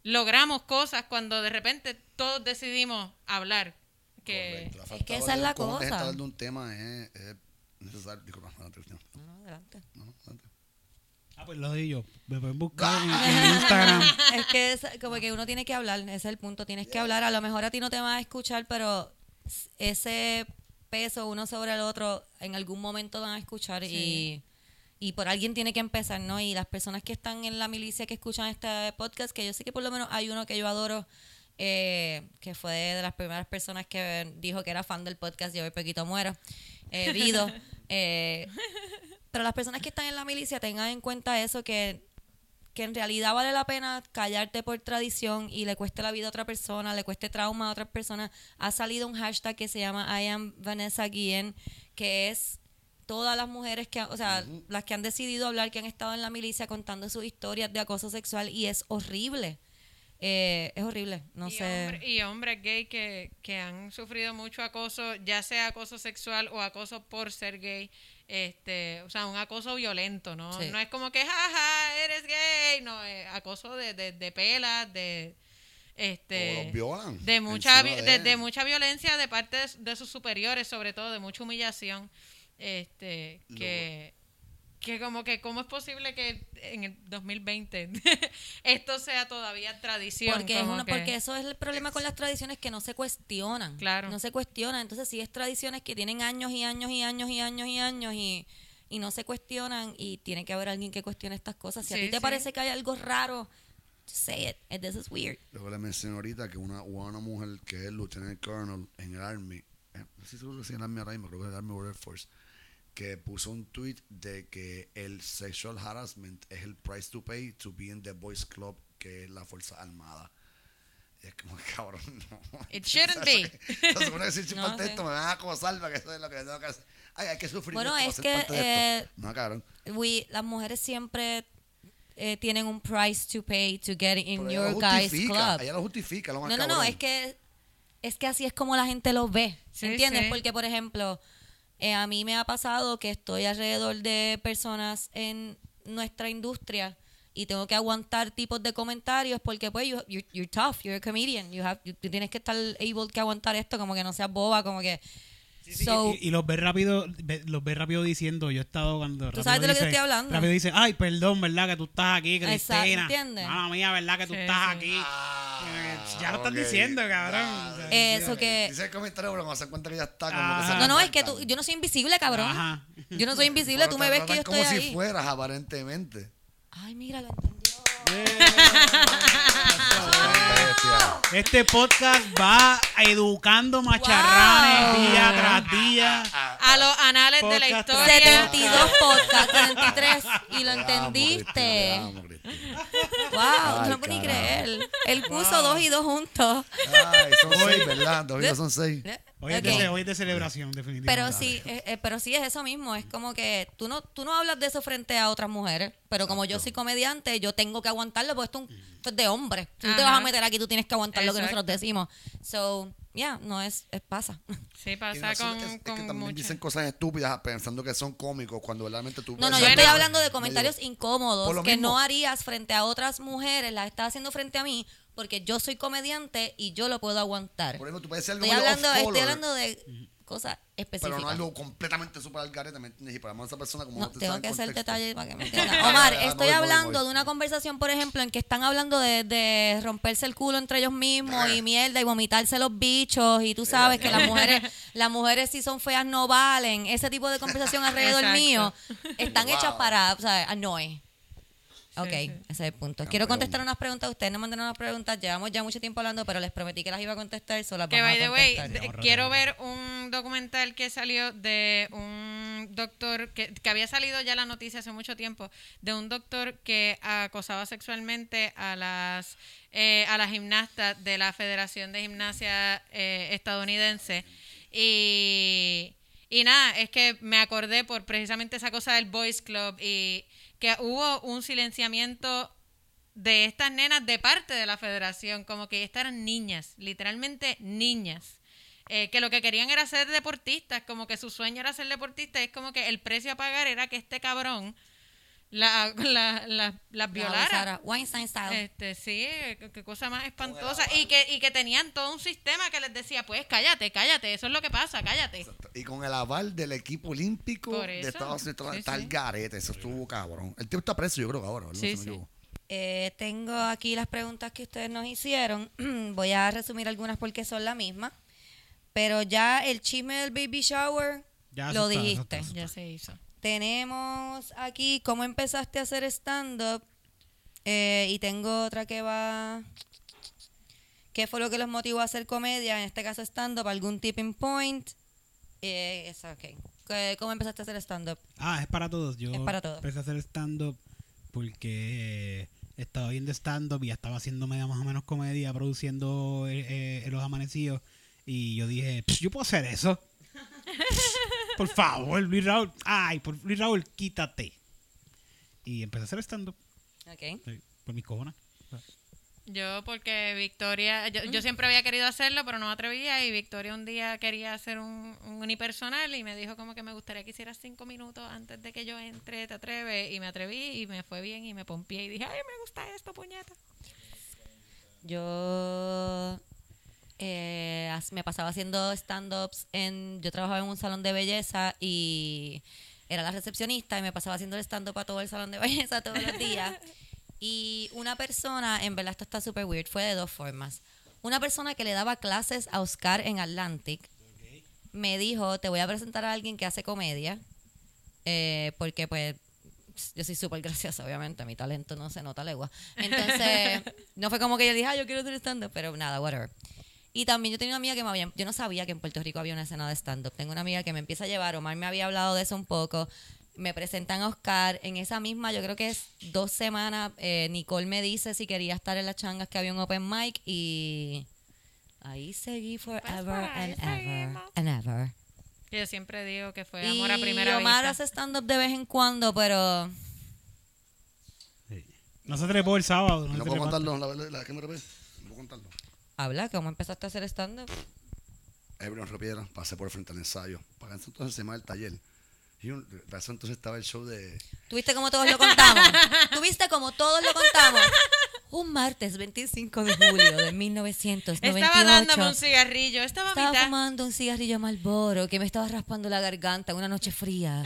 logramos cosas cuando de repente todos decidimos hablar. Que es que esa es la cosa. hablar de un tema es, es necesario. Disculpa, no. No, adelante. No, adelante. Ah, pues lo digo yo. Me pueden buscar en, en Instagram. Es que es como que uno tiene que hablar, ese es el punto, tienes que hablar. A lo mejor a ti no te va a escuchar, pero ese peso uno sobre el otro en algún momento van a escuchar y, y por alguien tiene que empezar, ¿no? Y las personas que están en la milicia que escuchan este podcast, que yo sé que por lo menos hay uno que yo adoro, eh, que fue de las primeras personas que dijo que era fan del podcast Yo voy poquito muero, eh, Vido. eh, pero las personas que están en la milicia tengan en cuenta eso que que en realidad vale la pena callarte por tradición y le cueste la vida a otra persona, le cueste trauma a otras personas. Ha salido un hashtag que se llama I am Vanessa Guillen, que es todas las mujeres que, o sea, las que han decidido hablar, que han estado en la milicia contando sus historias de acoso sexual y es horrible. Eh, es horrible, no y, sé. hombre- y hombres gay que, que han sufrido mucho acoso, ya sea acoso sexual o acoso por ser gay, este, o sea, un acoso violento, ¿no? Sí. No es como que, jaja, eres gay, no, es acoso de, de, de pelas, de, este, los violan. de mucha, de de, él. de mucha violencia de parte de, de sus superiores, sobre todo, de mucha humillación, este, Lo- que... que como que cómo es posible que en el 2020 esto sea todavía tradición. Porque, es una- que- porque eso es el problema con las tradiciones que no se cuestionan. Claro. No se cuestionan. Entonces, si es tradiciones que tienen años y años y años y años y años y, y no se cuestionan y tiene que haber alguien que cuestione estas cosas. Si a Sí, ti te sí. parece que hay algo raro, just say it. Eh, This is weird. Luego le mencioné ahorita que una, una mujer que es Lieutenant Colonel en el Army, eh, no seguro que sea en el Army ahora mismo, creo que es el Army Air Force, que puso un tweet de que el sexual harassment es el price to pay to be in the boys club, que es la Fuerza Armada. Y es como, cabrón, no. It shouldn't be. Se supone que si estoy No, sí. esto me van a acosar para que eso es lo que tengo que hacer. Ay, hay que sufrir. Bueno, es que, eh. No, cabrón. We, las mujeres siempre eh, tienen un price to pay to get in Pero your guys club. Ella lo justifica, lo más No, no, no, cabrón. es que es que así es como la gente lo ve, Sí, ¿entiendes? sí. Porque por ejemplo, eh, a mí me ha pasado que estoy alrededor de personas en nuestra industria y tengo que aguantar tipos de comentarios porque pues you, you- you're tough, you're a comedian, you have, you- tienes que estar able que aguantar esto como que no seas boba, como que Sí, so, y, y los ves rápido, ve- los ves rápido diciendo, yo he estado cuando ¿Tú sabes de lo que estoy hablando? Rápido dice, ay, perdón, ¿verdad? Que tú estás aquí, Exacto, Cristina. ¿entiendes? Mamma mía, ¿verdad? Que tú Sí, estás sí. aquí. Ah, ya lo están diciendo, cabrón. Ah, Eso que- Dice el comentario, pero se cuenta que ya está, como Ah. que no, no, es que tú, yo no soy invisible, cabrón. Ajá. Yo no soy invisible, tú me ves que yo estoy como ahí. si fueras, aparentemente. Ay, mira, lo entendió. Bestia. Este podcast va educando macharranes Wow. día tras día. a los anales de la Podcast historia. 72 podcasts, 73, y lo entendiste. Wow, Ay, no puedo ni creer. Él puso dos y dos juntos. Ay, son seis, ¿verdad? Dos y dos son seis. Hoy, es de, ce- hoy es de celebración, definitivamente. Pero sí, eh, eh, pero sí es eso mismo. Es como que tú no, tú no hablas de eso frente a otras mujeres. Pero como yo soy comediante, yo tengo que aguantarlo porque esto es, un- esto es de hombre. Tú te vas a meter aquí, tú tienes que aguantar lo que nosotros decimos. So, yeah, no es, es pasa. Sí, Y pasa es- con, es, que también muchas. dicen cosas estúpidas pensando que son cómicos cuando verdaderamente tú No, no, yo estoy hablando de comentarios incómodos que mismo. no harías frente a otras mujeres, las estás haciendo frente a mí porque yo soy comediante y yo lo puedo aguantar. Por ejemplo, tú puedes decir algo Estoy hablando, estoy hablando de cosas específicas. pero no algo completamente super al garete, ¿me entiendes? Y para esa persona como No, tú tengo que hacer contexto. detalles para que me entiendan. Omar, estoy hablando de una conversación, por ejemplo, en que están hablando de, de romperse el culo entre ellos mismos y mierda y vomitarse los bichos y tú sabes que las mujeres, las mujeres si son feas no valen. Ese tipo de conversación alrededor mío están Wow. hechas para, o sea, annoy. Ok, sí. ese es el punto. Campeón. Quiero contestar unas preguntas. Ustedes nos mandaron unas preguntas. Llevamos ya mucho tiempo hablando, pero les prometí que las iba a contestar. Solo las Que vamos by the way, de- quiero ver un documental que salió de un doctor que, que había salido ya la noticia hace mucho tiempo de un doctor que acosaba sexualmente a las eh, a las gimnastas de la Federación de Gimnasia eh, estadounidense y y nada, es que me acordé por precisamente esa cosa del Boys Club y que hubo un silenciamiento de estas nenas de parte de la federación, como que estas eran niñas, literalmente niñas, eh, que lo que querían era ser deportistas, como que su sueño era ser deportistas, es como que el precio a pagar era que este cabrón la, la- la- las violara. Weinstein style. Este, sí, qué, cosa más espantosa. Y que, y que tenían todo un sistema que les decía, pues cállate, cállate, eso es lo que pasa, cállate. Y con el aval del equipo olímpico Por de eso. Estados Unidos, Sí, está el sí. garete, eso estuvo cabrón. El tipo está preso, yo creo que ahora, no sí. Eh, tengo aquí las preguntas que ustedes nos hicieron. Voy a resumir algunas porque son la misma. Pero ya el chisme del baby shower Ya, lo eso está, eso dijiste. está, eso Ya se hizo. Tenemos aquí cómo empezaste a hacer stand-up. Eh, y tengo otra que va... ¿Qué fue lo que los motivó a hacer comedia? En este caso stand-up, algún tipping point. Eh, esa, ok. ¿Qué- ¿Cómo empezaste a hacer stand-up? Ah, es para todos. Yo Es para todos. empecé a hacer stand-up porque eh, estaba viendo stand-up y ya estaba haciendo media más o menos comedia, produciendo eh, eh, Los Amanecidos. Y yo dije, "Pss, yo puedo hacer eso. por favor, Luis Raúl. Ay, por Luis Raúl, quítate. Y empecé a hacer stand-up Ok. por mis cojones. Yo porque Victoria, yo, yo siempre había querido hacerlo, pero no me atrevía y Victoria un día quería hacer un, un unipersonal y me dijo como que me gustaría que hicieras cinco minutos antes de que yo entre, te atreves y me atreví y me fue bien y me pompié y dije, ay, me gusta esto, puñeta. Yo eh, me pasaba haciendo stand-ups en... Yo trabajaba en un salón de belleza y era la recepcionista y me pasaba haciendo el stand-up a todo el salón de belleza todos los días. Y una persona, en verdad esto está súper weird, fue de dos formas. Una persona que le daba clases a Oscar en Atlantic me dijo, te voy a presentar a alguien que hace comedia, eh, porque pues yo soy súper graciosa, obviamente, mi talento no se nota legua. Entonces, no fue como que yo dije, ah, yo quiero hacer stand-up, pero nada, whatever. Y también yo tenía una amiga que me había, yo no sabía que en Puerto Rico había una escena de stand-up. Tengo una amiga que me empieza a llevar, Omar me había hablado de eso un poco. Me presentan a Oscar. En esa misma, yo creo que es dos semanas, eh, Nicole me dice si quería estar en las changas que había un open mic y ahí seguí forever por ahí and ever seguimos. and ever. Yo siempre digo que fue Y amor a primera Omar vista. hace stand-up de vez en cuando, pero Sí. No se trepó el sábado. No, puedo contarlo, la verdad, la que me repite. No puedo contarlo. Habla, ¿cómo empezaste a hacer stand-up? Ebrio en Ropiedra, pasé por frente al ensayo. Para eso entonces se llama el taller. Y un, para eso entonces estaba el show de. ¿Tuviste como todos lo contamos? ¿Tuviste como todos lo contamos? Un martes 25 de julio de 1998. Estaba dándome un cigarrillo, estaba a Estaba fumando un cigarrillo Malboro que me estaba raspando la garganta en una noche fría.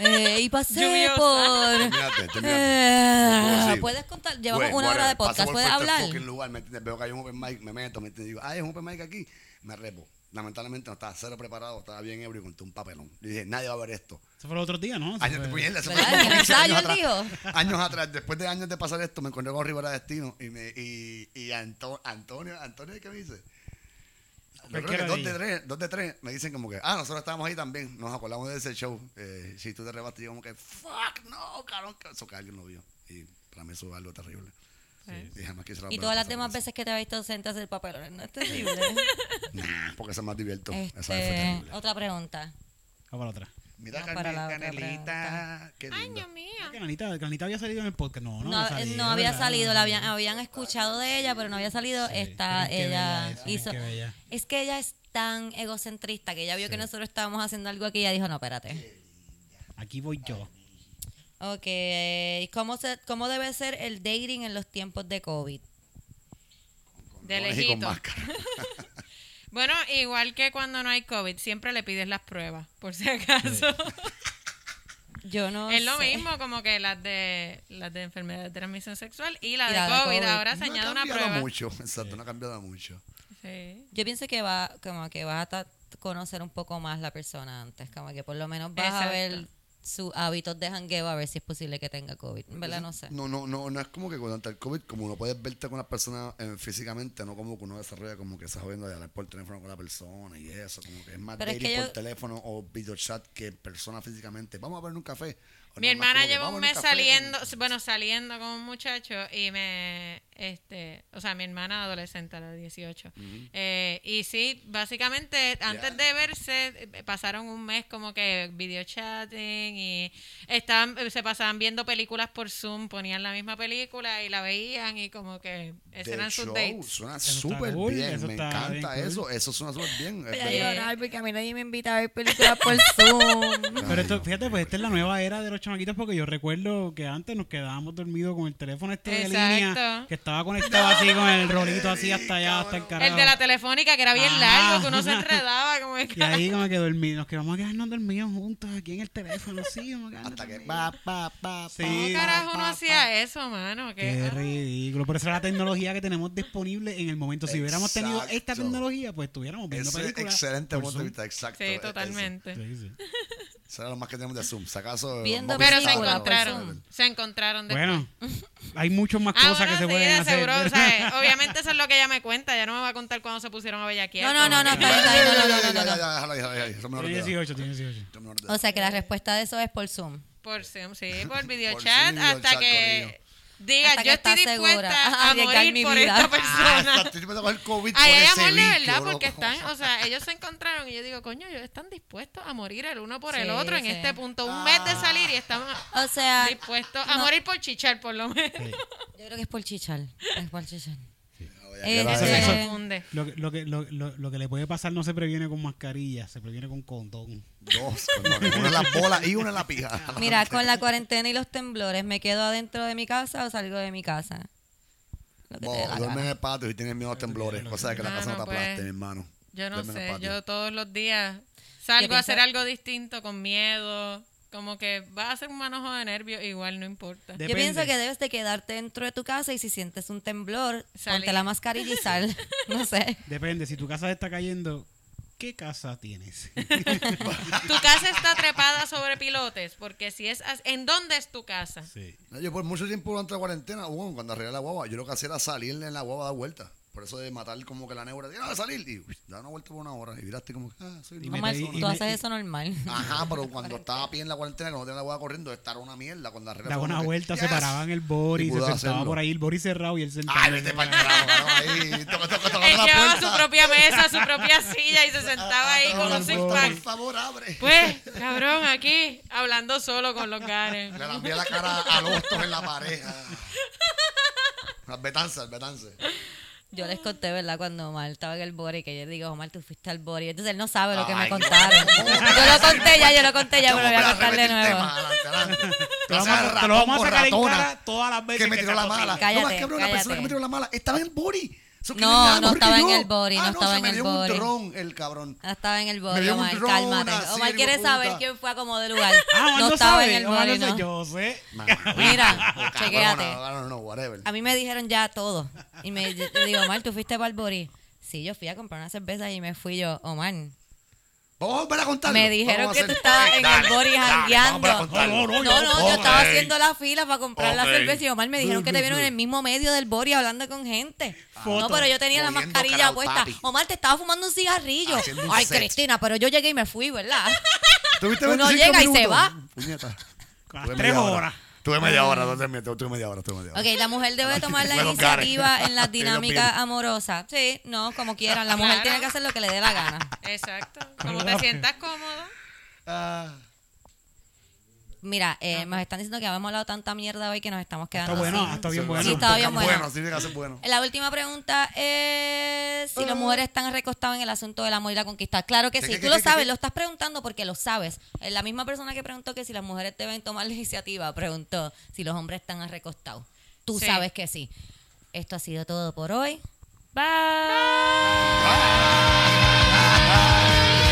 Eh, y pasé Lluviosa. por... Termínate, termínate. Eh, Sí. puedes contar, llevamos Güey, una hora de paso podcast, por puedes frente al hablar. fucking lugar, ¿me entiendes? Veo que hay un open mic, me meto, ¿me entiendes? Digo, ah, es un open mic aquí. Me repo. Lamentablemente no estaba cero preparado, estaba bien ebrio y conté un papelón. Y dije, nadie va a ver esto. Eso fue el otro día, ¿no? Eso Años, fue- de, mierda, eso fue ¿Verdad? como En el 15 ensayo años él atrás. Años atrás, después de años de pasar esto, me encontré con Rivera Destino y, me, y, y Anto- Antonio, Antonio, ¿qué me dice? Yo creo que dos de tres, dos de tres me dicen como que, ah, nosotros estábamos ahí también, nos acordamos de ese show. Eh, si tú te rebaste, yo como que, fuck, no, cabrón, que eso que alguien lo vio. Y para mí eso es algo terrible. Y jamás quise Y a todas las demás eso. veces que te has visto sentas el papel, ¿no es terrible? Nah, porque esa es más divierto. Esa vez fue Este, terrible. otra pregunta. Vamos para la otra. Mira, para Carmen- otra Canelita, qué Ay, lindo. Dios mío. Cananita, Cananita había salido en el podcast. No, no, No, había eh, salido, no había salido, la habían, habían escuchado de ella, pero no había salido. Sí, qué ella bella es, hizo. Es que ella es tan egocentrista que ella vio que nosotros estábamos haciendo algo aquí y ella dijo, no, espérate. Aquí voy yo. Ok, ¿cómo, se, ¿cómo debe ser el dating en los tiempos de COVID? De Condones y con lejito. Bueno, igual que cuando no hay COVID, siempre le pides las pruebas, por si acaso. Yo no es lo sé. mismo como que las de las de enfermedad de transmisión sexual y la, Y de, la de COVID. COVID. Ahora se No ha añade una cambiado prueba. mucho, exacto, no ha cambiado mucho. Sí. Yo pienso que va, como que vas a conocer un poco más la persona antes, como que por lo menos vas a ver sus hábitos de jangueo a ver si es posible que tenga COVID. Verdad no sé. No, no, no, no es como que durante el COVID, como no puedes verte con la persona eh, físicamente, no como que uno desarrolla como que estás jodiendo de hablar por teléfono con la persona y eso, como que es más Pero es dating que por yo- teléfono o videochat que persona físicamente. Vamos a ver un café. Mi no, hermana lleva un mes saliendo, bueno, saliendo con un muchacho y me, este, o sea, mi hermana adolescente, a la de 18. Eh, y sí, básicamente, antes de verse, eh, pasaron un mes como que video chatting y estaban, eh, se pasaban viendo películas por Zoom, ponían la misma película y la veían y como que esos De eran sus show, dates. Suena súper cool, bien, eso me encanta bien cool. eso, eso suena súper bien. es Voy a verdad. llorar porque a mí nadie me invita a ver películas por Zoom. Pero esto, fíjate, pues esta es la nueva era de los chamaquitos porque yo recuerdo que antes nos quedábamos dormidos con el teléfono este de línea que estaba conectado así con el rolito así hasta allá, hasta el carajo. El de la telefónica que era bien Ajá. largo, que uno se enredaba como que... Y ahí como que dormidos, nos quedamos a quedarnos dormidos juntos aquí en el teléfono, sí, Hasta que pa, pa, pa, Sí. ¿Cómo pa, carajo uno pa, hacía eso, mano? Qué ah. ridículo. Por eso es la tecnología que tenemos disponible en el momento. Si hubiéramos tenido esta tecnología, pues estuviéramos viendo Ese es películas. excelente punto de vista, exacto. Sí, totalmente. Sí, sí. Eso era lo más que tenemos de Zoom. Si acaso, Viendo Pero se encontraron, se encontraron después. Bueno, hay muchas más Ah, cosas bueno, que se sí, pueden de hacer. seguro, o sea, obviamente eso es lo que ella me cuenta, ya no me va a contar cuando se pusieron a bellaquear. No, no, no, no, no, no, no, Ya, no, ya, no, ya, ya, déjala, déjala, déjala. Son menores Tiene de edad. 18, tiene 18. Son menores de edad. O sea que la respuesta de eso es por Zoom. Por Zoom, sí, por videochat, hasta que. Diga, yo estoy dispuesta a morir mi por vida. esta Ah, persona. exacto, estoy dispuesto a coger COVID Ay, por hay ese amor de bicho, verdad, porque loco. están, o sea, ellos se encontraron y yo digo, coño, ellos están dispuestos a morir el uno por el otro en sí. este punto. Un mes de salir y están O sea, dispuestos a no. morir por chichar, por lo menos. yo creo que es por chichar. Es por chichar. Este- se confunde. Lo, que- lo, que, lo, lo, lo que le puede pasar no se previene con mascarilla, se previene con condón. Dos, condones, una en la bola y una en la pija. Mira, con la cuarentena y los temblores, ¿me quedo adentro de mi casa o salgo de mi casa? Vos, duerme en el patio y tienes miedo a temblores. Cosa de que la No, casa no no, te pues, aplaste, mi hermano. Yo no Duerme sé, yo todos los días salgo a hacer algo distinto con miedo. Como que vas a hacer un manojo de nervios, igual no importa. De- Yo pienso Depende. que debes de quedarte dentro de tu casa y si sientes un temblor, Salir. ponte la mascarilla y sal. No sé. Depende, si tu casa se está cayendo, ¿qué casa tienes? Tu casa está trepada sobre pilotes, porque si es... as- ¿En dónde es tu casa? sí. No, Yo por mucho tiempo durante la cuarentena, bueno, cuando arreglé la guagua, yo lo que hacía era salir en la guagua a dar vueltas. Por eso de matar como que la neura, de "Ah, salir y uy, dar una vuelta por una hora. Y miraste como, ah, soy una persona. y tú haces eso normal. Ajá, pero cuando estaba a pie en la cuarentena, que no tenía la guagua corriendo, esta era una mierda. Cuando arreglé Daba fue una como que, vuelta, se "Yes". paraban el Bori, Y se pudo sentaba hacerlo. por ahí, el Bori cerrado y él sentado. Ay, vete para el carajo, mano, ahí. Toca, toca, toca Él la llevaba puerta. su propia mesa, su propia silla y se sentaba ahí con Ah, un six Por pack. favor, abre. Pues, cabrón, aquí, hablando solo con los ganes. Le lampié la cara a Lostos en la pareja. Las betanzas, betanzas. Yo les conté, ¿verdad? Cuando Omar estaba en el Bori, que yo le digo, Omar, tú fuiste al Bori. Entonces él no sabe lo que me contaron. no. Yo lo conté ya, yo lo conté ya, pero lo voy a contar de nuevo. tema, adelante, adelante. Te lo No vamos, seas a- te lo vamos a ratón sacar en por ratona. cara todas las veces que me tiró la sea mala. Cállate, no, más cabrón, la persona que me tiró la mala estaba en el body. No, no estaba en el body, no Ah, estaba en me el dio body. un dron, el cabrón. No estaba en el un Omar, cálmate. así, Omar quiere puta. saber quién fue a como de lugar. Ah, no no estaba sabe, en el Bori, no yo sé. Mira, chequéate. A mí me dijeron ya todo. Y me digo, Omar, ¿tú fuiste para el Bori? Sí, yo fui a comprar una cerveza y me fui yo, Omar. Vamos a volver a contarlo. Me dijeron que tú estabas en dale, el Bori dale, vamos a volver a jangueando. No, no, yo estaba haciendo la fila para comprar la cerveza y Omar me dijeron que te vieron en el mismo medio del Bori hablando con gente. Foto. No, pero yo tenía la mascarilla puesta. papi. Omar, te estaba fumando un cigarrillo. Ay, set. Cristina, pero yo llegué y me fui, ¿verdad? ¿Tuviste Uno 25 llega y se va. Tres media horas. Tuve media hora, no te miento, tuve media hora, tuve media hora. Ok, la mujer debe tomar la iniciativa en las dinámicas pido. amorosas. Sí, no, como quieran. La mujer Claro. tiene que hacer lo que le dé la gana. Exacto. Como te sientas cómodo. Ah, Mira, eh, nos están diciendo que habíamos hablado tanta mierda hoy que nos estamos quedando Está bueno, así. está bien sí, bueno. Sí, estaba bien bueno. bueno. Sí, que bueno. La última pregunta es si las mujeres están recostadas en el asunto del amor y la conquista. Claro que ¿Qué, sí. Tú lo sabes, lo estás preguntando porque lo sabes. Eh, La misma persona que preguntó que si las mujeres deben tomar la iniciativa preguntó si los hombres están recostados. Tú Sí. sabes que sí. Esto ha sido todo por hoy. Bye. Ah.